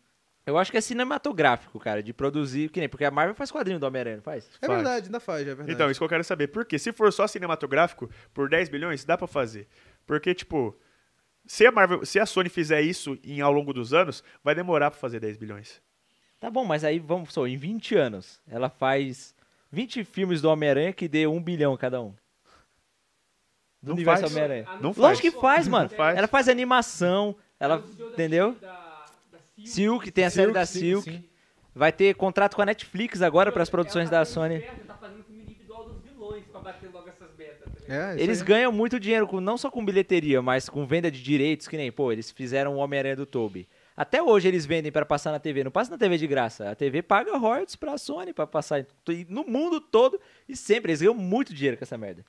Eu acho que é cinematográfico, cara, de produzir. Que nem, porque a Marvel faz quadrinho do Homem-Aranha, não faz? É Faz. verdade, ainda faz, é verdade. Então, isso que eu quero saber. Porque se for só cinematográfico, por 10 bilhões, dá pra fazer. Porque, tipo, se a, Marvel, se a Sony fizer isso em, ao longo dos anos, vai demorar pra fazer 10 bilhões. Tá bom, mas aí vamos só, em 20 anos, ela faz 20 filmes do Homem-Aranha que dê 1 bilhão cada um. Do Não universo faz. Homem-Aranha. Não faz. Lógico que faz, mano. faz. Ela faz animação, ela, entendeu? Da, da Silk. Silk, tem a série da Silk. sim. Vai ter contrato com a Netflix agora para as produções da Sony. Tá fazendo filme individual dos vilões pra bater logo essas metas. Tá ligado? É, Eles aí. ganham muito dinheiro, com, não só com bilheteria, mas com venda de direitos, que nem, pô, eles fizeram o Homem-Aranha do Toby. Até hoje eles vendem pra passar na TV, não passa na TV de graça. A TV paga royalties pra Sony pra passar no mundo todo e sempre. Eles ganham muito dinheiro com essa merda.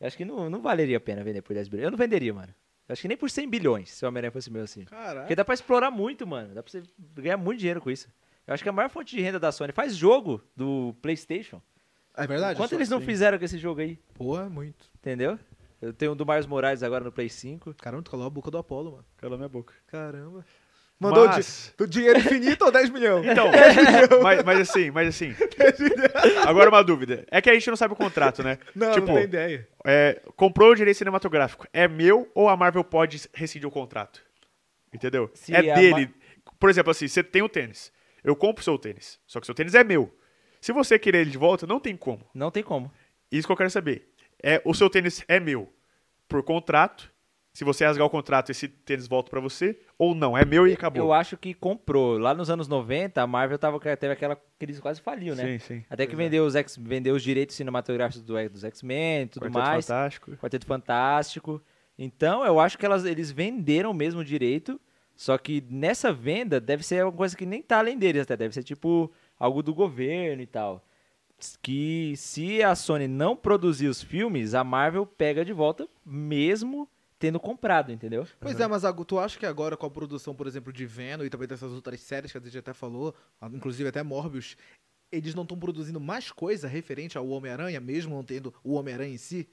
Eu acho que não, não valeria a pena vender por 10 bilhões. Eu não venderia, mano. Eu acho que nem por 100 bilhões, se o Homem-Aranha fosse meu assim. Caralho. Porque dá pra explorar muito, mano. Dá pra você ganhar muito dinheiro com isso. Eu acho que a maior fonte de renda da Sony faz jogo do PlayStation. É verdade. Quanto eles não sim. fizeram com esse jogo aí? Porra, muito. Entendeu? Eu tenho um do Miles Morales agora no Play 5. Caramba, tu calou a boca do Apollo, mano. Cala minha boca. Caramba. Mandou Mas- di- do dinheiro infinito ou 10 milhões? Então, [LAUGHS] [LAUGHS] mas, mas assim, mas assim. [LAUGHS] Agora uma dúvida. É que a gente não sabe o contrato, né? Não, tipo, não tem ideia. é, comprou o direito cinematográfico. É meu ou a Marvel pode rescindir o contrato? Entendeu? Se é dele. Por exemplo, assim, você tem o tênis. Eu compro o seu tênis. Só que o seu tênis é meu. Se você querer ele de volta, não tem como. Não tem como. Isso que eu quero saber. É, o seu tênis é meu por contrato. Se você rasgar o contrato, esse tênis volta pra você. Ou não, é meu e acabou. Eu acho que comprou. Lá nos anos 90, a Marvel tava, teve aquela crise quase faliu, né? Sim, sim. Até que vendeu os, X, vendeu os direitos cinematográficos do, dos X-Men e tudo Quarteto mais. Fantástico. Quarteto Fantástico. Então, eu acho que elas, eles venderam mesmo o direito. Só que nessa venda deve ser alguma coisa que nem tá além deles até. Deve ser tipo algo do governo e tal. Que se a Sony não produzir os filmes, a Marvel pega de volta mesmo tendo comprado, entendeu? Pois é, mas tu acha que agora com a produção, por exemplo, de Venom e também dessas outras séries que a gente até falou, inclusive até Morbius, eles não estão produzindo mais coisa referente ao Homem-Aranha, mesmo não tendo o Homem-Aranha em si?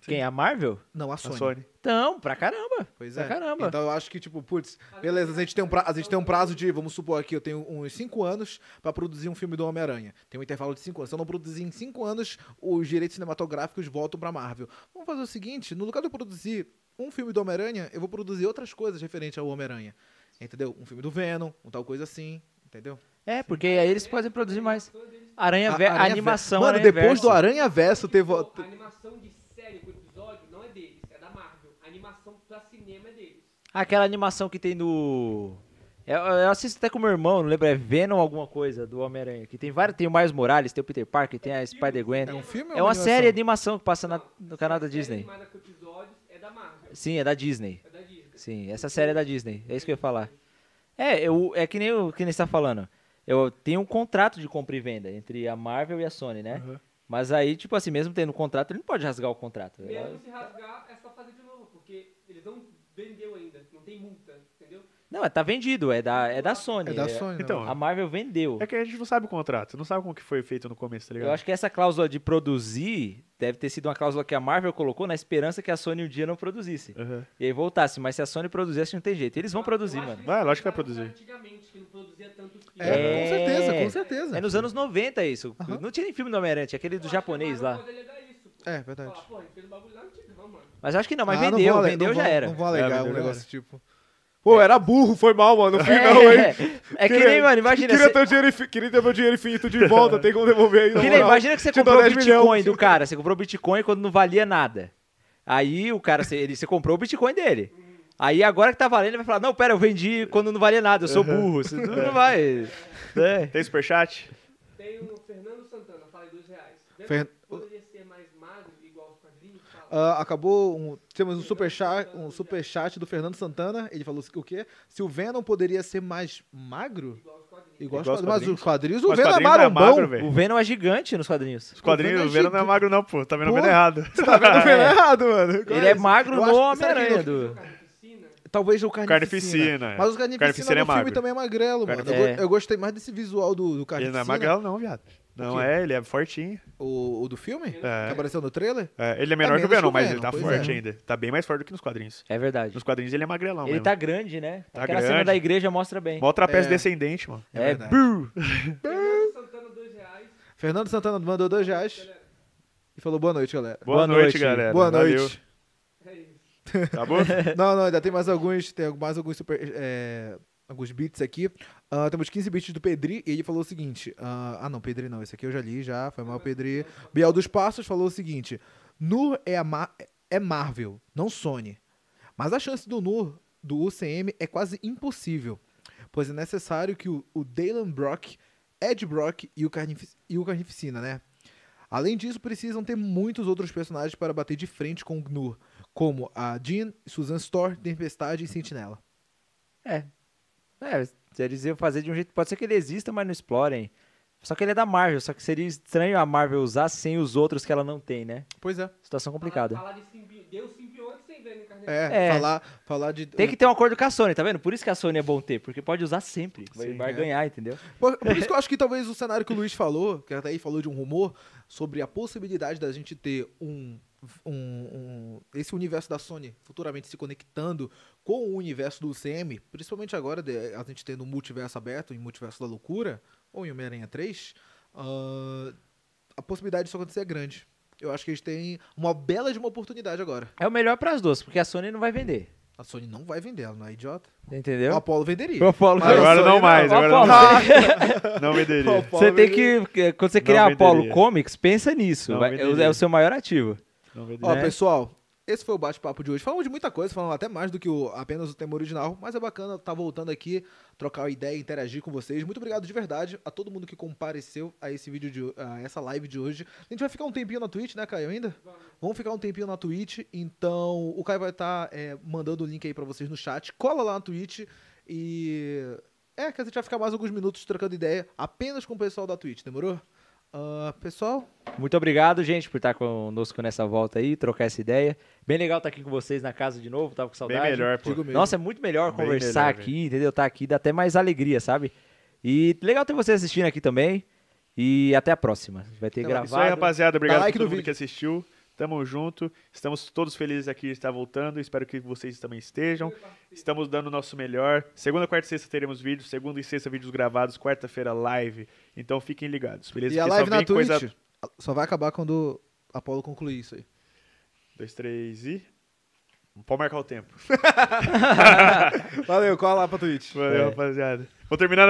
Quem? A Marvel? Não, a A Sony. Sony. Então, pra caramba. Pois pra é. caramba. Então eu acho que, tipo, putz, beleza, a gente tem um, pra- a gente tem um prazo de, vamos supor aqui, eu tenho uns 5 anos pra produzir um filme do Homem-Aranha. Tem um intervalo de 5 anos. Se eu não produzir em 5 anos, os direitos cinematográficos voltam pra Marvel. Vamos fazer o seguinte: no lugar de eu produzir um filme do Homem-Aranha, eu vou produzir outras coisas referentes ao Homem-Aranha. Entendeu? Um filme do Venom, um tal coisa assim. Entendeu? É, porque aí eles podem produzir mais. Aranha, A- Ve- a Aranha animação. Mano, Aranha depois Verso. do Aranha Verso teve. A animação de série por episódio não é deles, é da Marvel. A animação pra cinema é deles. Aquela animação que tem no. Eu, eu assisto até com meu irmão, não lembro, é Venom alguma coisa do Homem-Aranha. Que tem vários, tem o Miles Morales, tem o Peter Parker, tem a Spider-Gwen. É um filme ou É uma animação? série de animação que passa na- no canal da Disney. animada com episódios é da Marvel, Sim, é da Disney. é da Disney. Sim, essa série é da Disney. É isso que eu ia falar. É, eu, é que nem o que nem está falando. Eu tenho um contrato de compra e venda entre a Marvel e a Sony, né? Uhum. Mas aí, tipo assim, mesmo tendo um contrato, ele não pode rasgar o contrato. Mesmo se rasgar, é só fazer de novo, porque eles não vendeu ainda, não tem multa, entendeu? Não, é, tá vendido, é da, é da Sony. É da Sony. né? Então, A Marvel vendeu. É que a gente não sabe o contrato, não sabe como que foi feito no começo, tá ligado? Eu acho que essa cláusula de produzir deve ter sido uma cláusula que a Marvel colocou na esperança que a Sony um dia não produzisse. Aham. E aí voltasse, mas se a Sony produzisse, não tem jeito. Eles vão produzir, mano. Vai, lógico que vai produzir. Antigamente, que não produzia tantos filmes. É, com certeza, É. com certeza. É nos anos 90 isso. Aham. Não tinha nem filme do Homem-Aranha, tinha aquele do japonês lá. É, verdade. Falar, pô, a gente fez um bagulho lá antigão, mano. Mas acho que não, mas Ah, não vendeu, ale- vendeu não já vão- era. Não vão alegar É, um negócio tipo. Pô, era burro, foi mal, mano. No final, hein? É, é que nem, mano, imagina. Queria Você, ter, dinheiro, queria ter meu dinheiro infinito de volta, tem como devolver aí. na que nem, imagina que você comprou o 10 Bitcoin milhões. do cara. Você comprou o Bitcoin quando não valia nada. Aí o cara, você, ele, você comprou o Bitcoin dele. Aí agora que tá valendo, ele vai falar: Não, pera, eu vendi quando não valia nada, eu sou burro. Isso não, não vai. [LAUGHS] É. Tem superchat? Tem o Fernando Santana, fala dois reais. Venom Fer- Poderia ser mais magro, igual os Ah, acabou. um- temos um superchat, um superchat do Fernando Santana. Ele falou o quê? Se o Venom poderia ser mais magro? Igual os quadrinhos. Mas os quadrinhos, o Mas Venom é quadrinhos é marombão. magro, velho. O Venom é gigante nos quadrinhos. Os quadrinhos, Venom é o Venom não é magro não, pô. Tá vendo, Pô. vendo errado. Tá vendo o Venom errado, mano. Ele é magro Eu no Homem-Aranha. do-. Talvez o Carnificina. Carnificina. Mas o Carnificina, Carnificina é no filme magro. também é magrelo, mano. Eu, eu gostei mais desse visual do, do Ele Carnificina. não é magrelo não, viado. Não é, ele é fortinho. O, o do filme? Que É. apareceu no trailer? É, ele é menor que o que Venom, mas ele tá pois forte é. ainda. Tá bem mais forte do que nos quadrinhos. É verdade. Nos quadrinhos ele é magrelão Ele mesmo. tá grande, né? Tá Aquela cena grande. da igreja mostra bem. Mó trapézio É. descendente, mano. É É. [LAUGHS] Fernando Santana, dois reais. Fernando Santana mandou dois reais e falou boa noite, galera. Boa, Boa noite, noite. galera. Boa Valeu. noite. É isso. Tá bom? Não, não, ainda tem mais alguns, tem mais alguns super, é, alguns beats aqui. Ah, temos 15 beats do Pedri e ele falou o seguinte: ah, ah, não, Pedri não, esse aqui eu já li, já, foi mal, Pedri. Biel dos Passos falou o seguinte: Nur é, é Marvel, não Sony. Mas a chance do Nur do UCM é quase impossível, pois é necessário que o, o Dalen Brock, Ed Brock e o, e o Carnificina, né? Além disso, precisam ter muitos outros personagens para bater de frente com o Gnur, como a Jean, Susan Storr, Tempestade e Sentinela. É. É, eles iam fazer de um jeito. Pode ser que ele exista, mas não explorem. Só que ele é da Marvel, só que seria estranho a Marvel usar sem os outros que ela não tem, né? Pois é. Situação complicada. Falar, falar de simbi... Deus simbionte sem ver no carnet. É, É. Falar, falar de. Tem que ter um acordo com a Sony, tá vendo? Por isso que a Sony é bom ter, porque pode usar sempre. Vai, Sim, vai é. ganhar, entendeu? Por, por isso que eu acho que talvez o cenário que o Luiz falou, que até aí falou de um rumor, sobre a possibilidade da gente ter um, um, um- esse universo da Sony futuramente se conectando com o universo do UCM, principalmente agora de- a gente tendo um multiverso aberto, em Multiverso da Loucura, ou em Homem-Aranha 3, ah, a possibilidade disso acontecer é grande. Eu acho que eles têm uma bela de uma oportunidade agora. É o melhor pras duas, porque a Sony não vai vender. A Sony não vai vender, ela não é idiota. Entendeu? O Apollo venderia. O Apollo Agora não mais, Ó, agora não. [LAUGHS] Não venderia. Você tem que. Quando você Não criar Apollo. Comics, pensa nisso. Não vai- é, o, é o seu maior ativo. Ó, né? pessoal, esse foi o bate-papo de hoje. Falamos de muita coisa, falamos até mais do que o- apenas o tema original, mas é bacana estar voltando aqui, trocar ideia, interagir com vocês. Muito obrigado de verdade a todo mundo que compareceu a esse vídeo de a essa live de hoje. A gente vai ficar um tempinho na Twitch, né, Caio, ainda? Vamos ficar um tempinho na Twitch, então o Caio vai estar mandando o link aí pra vocês no chat. Cola lá na Twitch e é que a gente vai ficar mais alguns minutos trocando ideia apenas com o pessoal da Twitch, demorou? Ah, pessoal, Muito obrigado, gente, por estar conosco nessa volta aí, trocar essa ideia. Bem legal estar aqui com vocês na casa de novo, tava com Bem saudade. melhor, pô. digo mesmo. Nossa, é muito melhor Bem conversar melhor, aqui, entendeu? Tá aqui, dá até mais alegria, sabe? E legal ter vocês assistindo aqui também. E até a próxima. Vai ter Até lá. gravado. Isso aí, rapaziada. Obrigado like a todo mundo vídeo. que assistiu. Tamo junto. Estamos todos felizes aqui de estar voltando. Espero que vocês também estejam. Estamos dando o nosso melhor. Segunda, quarta e sexta teremos vídeos. Segunda e sexta vídeos gravados. Quarta-feira live. Então fiquem ligados, beleza? E a Porque só live na Twitch coisa- só vai acabar quando Apollo concluir isso aí. Dois, três e... Pode marcar o tempo. [LAUGHS] Valeu, cola lá pra Twitch. Valeu, É. rapaziada. Vou terminar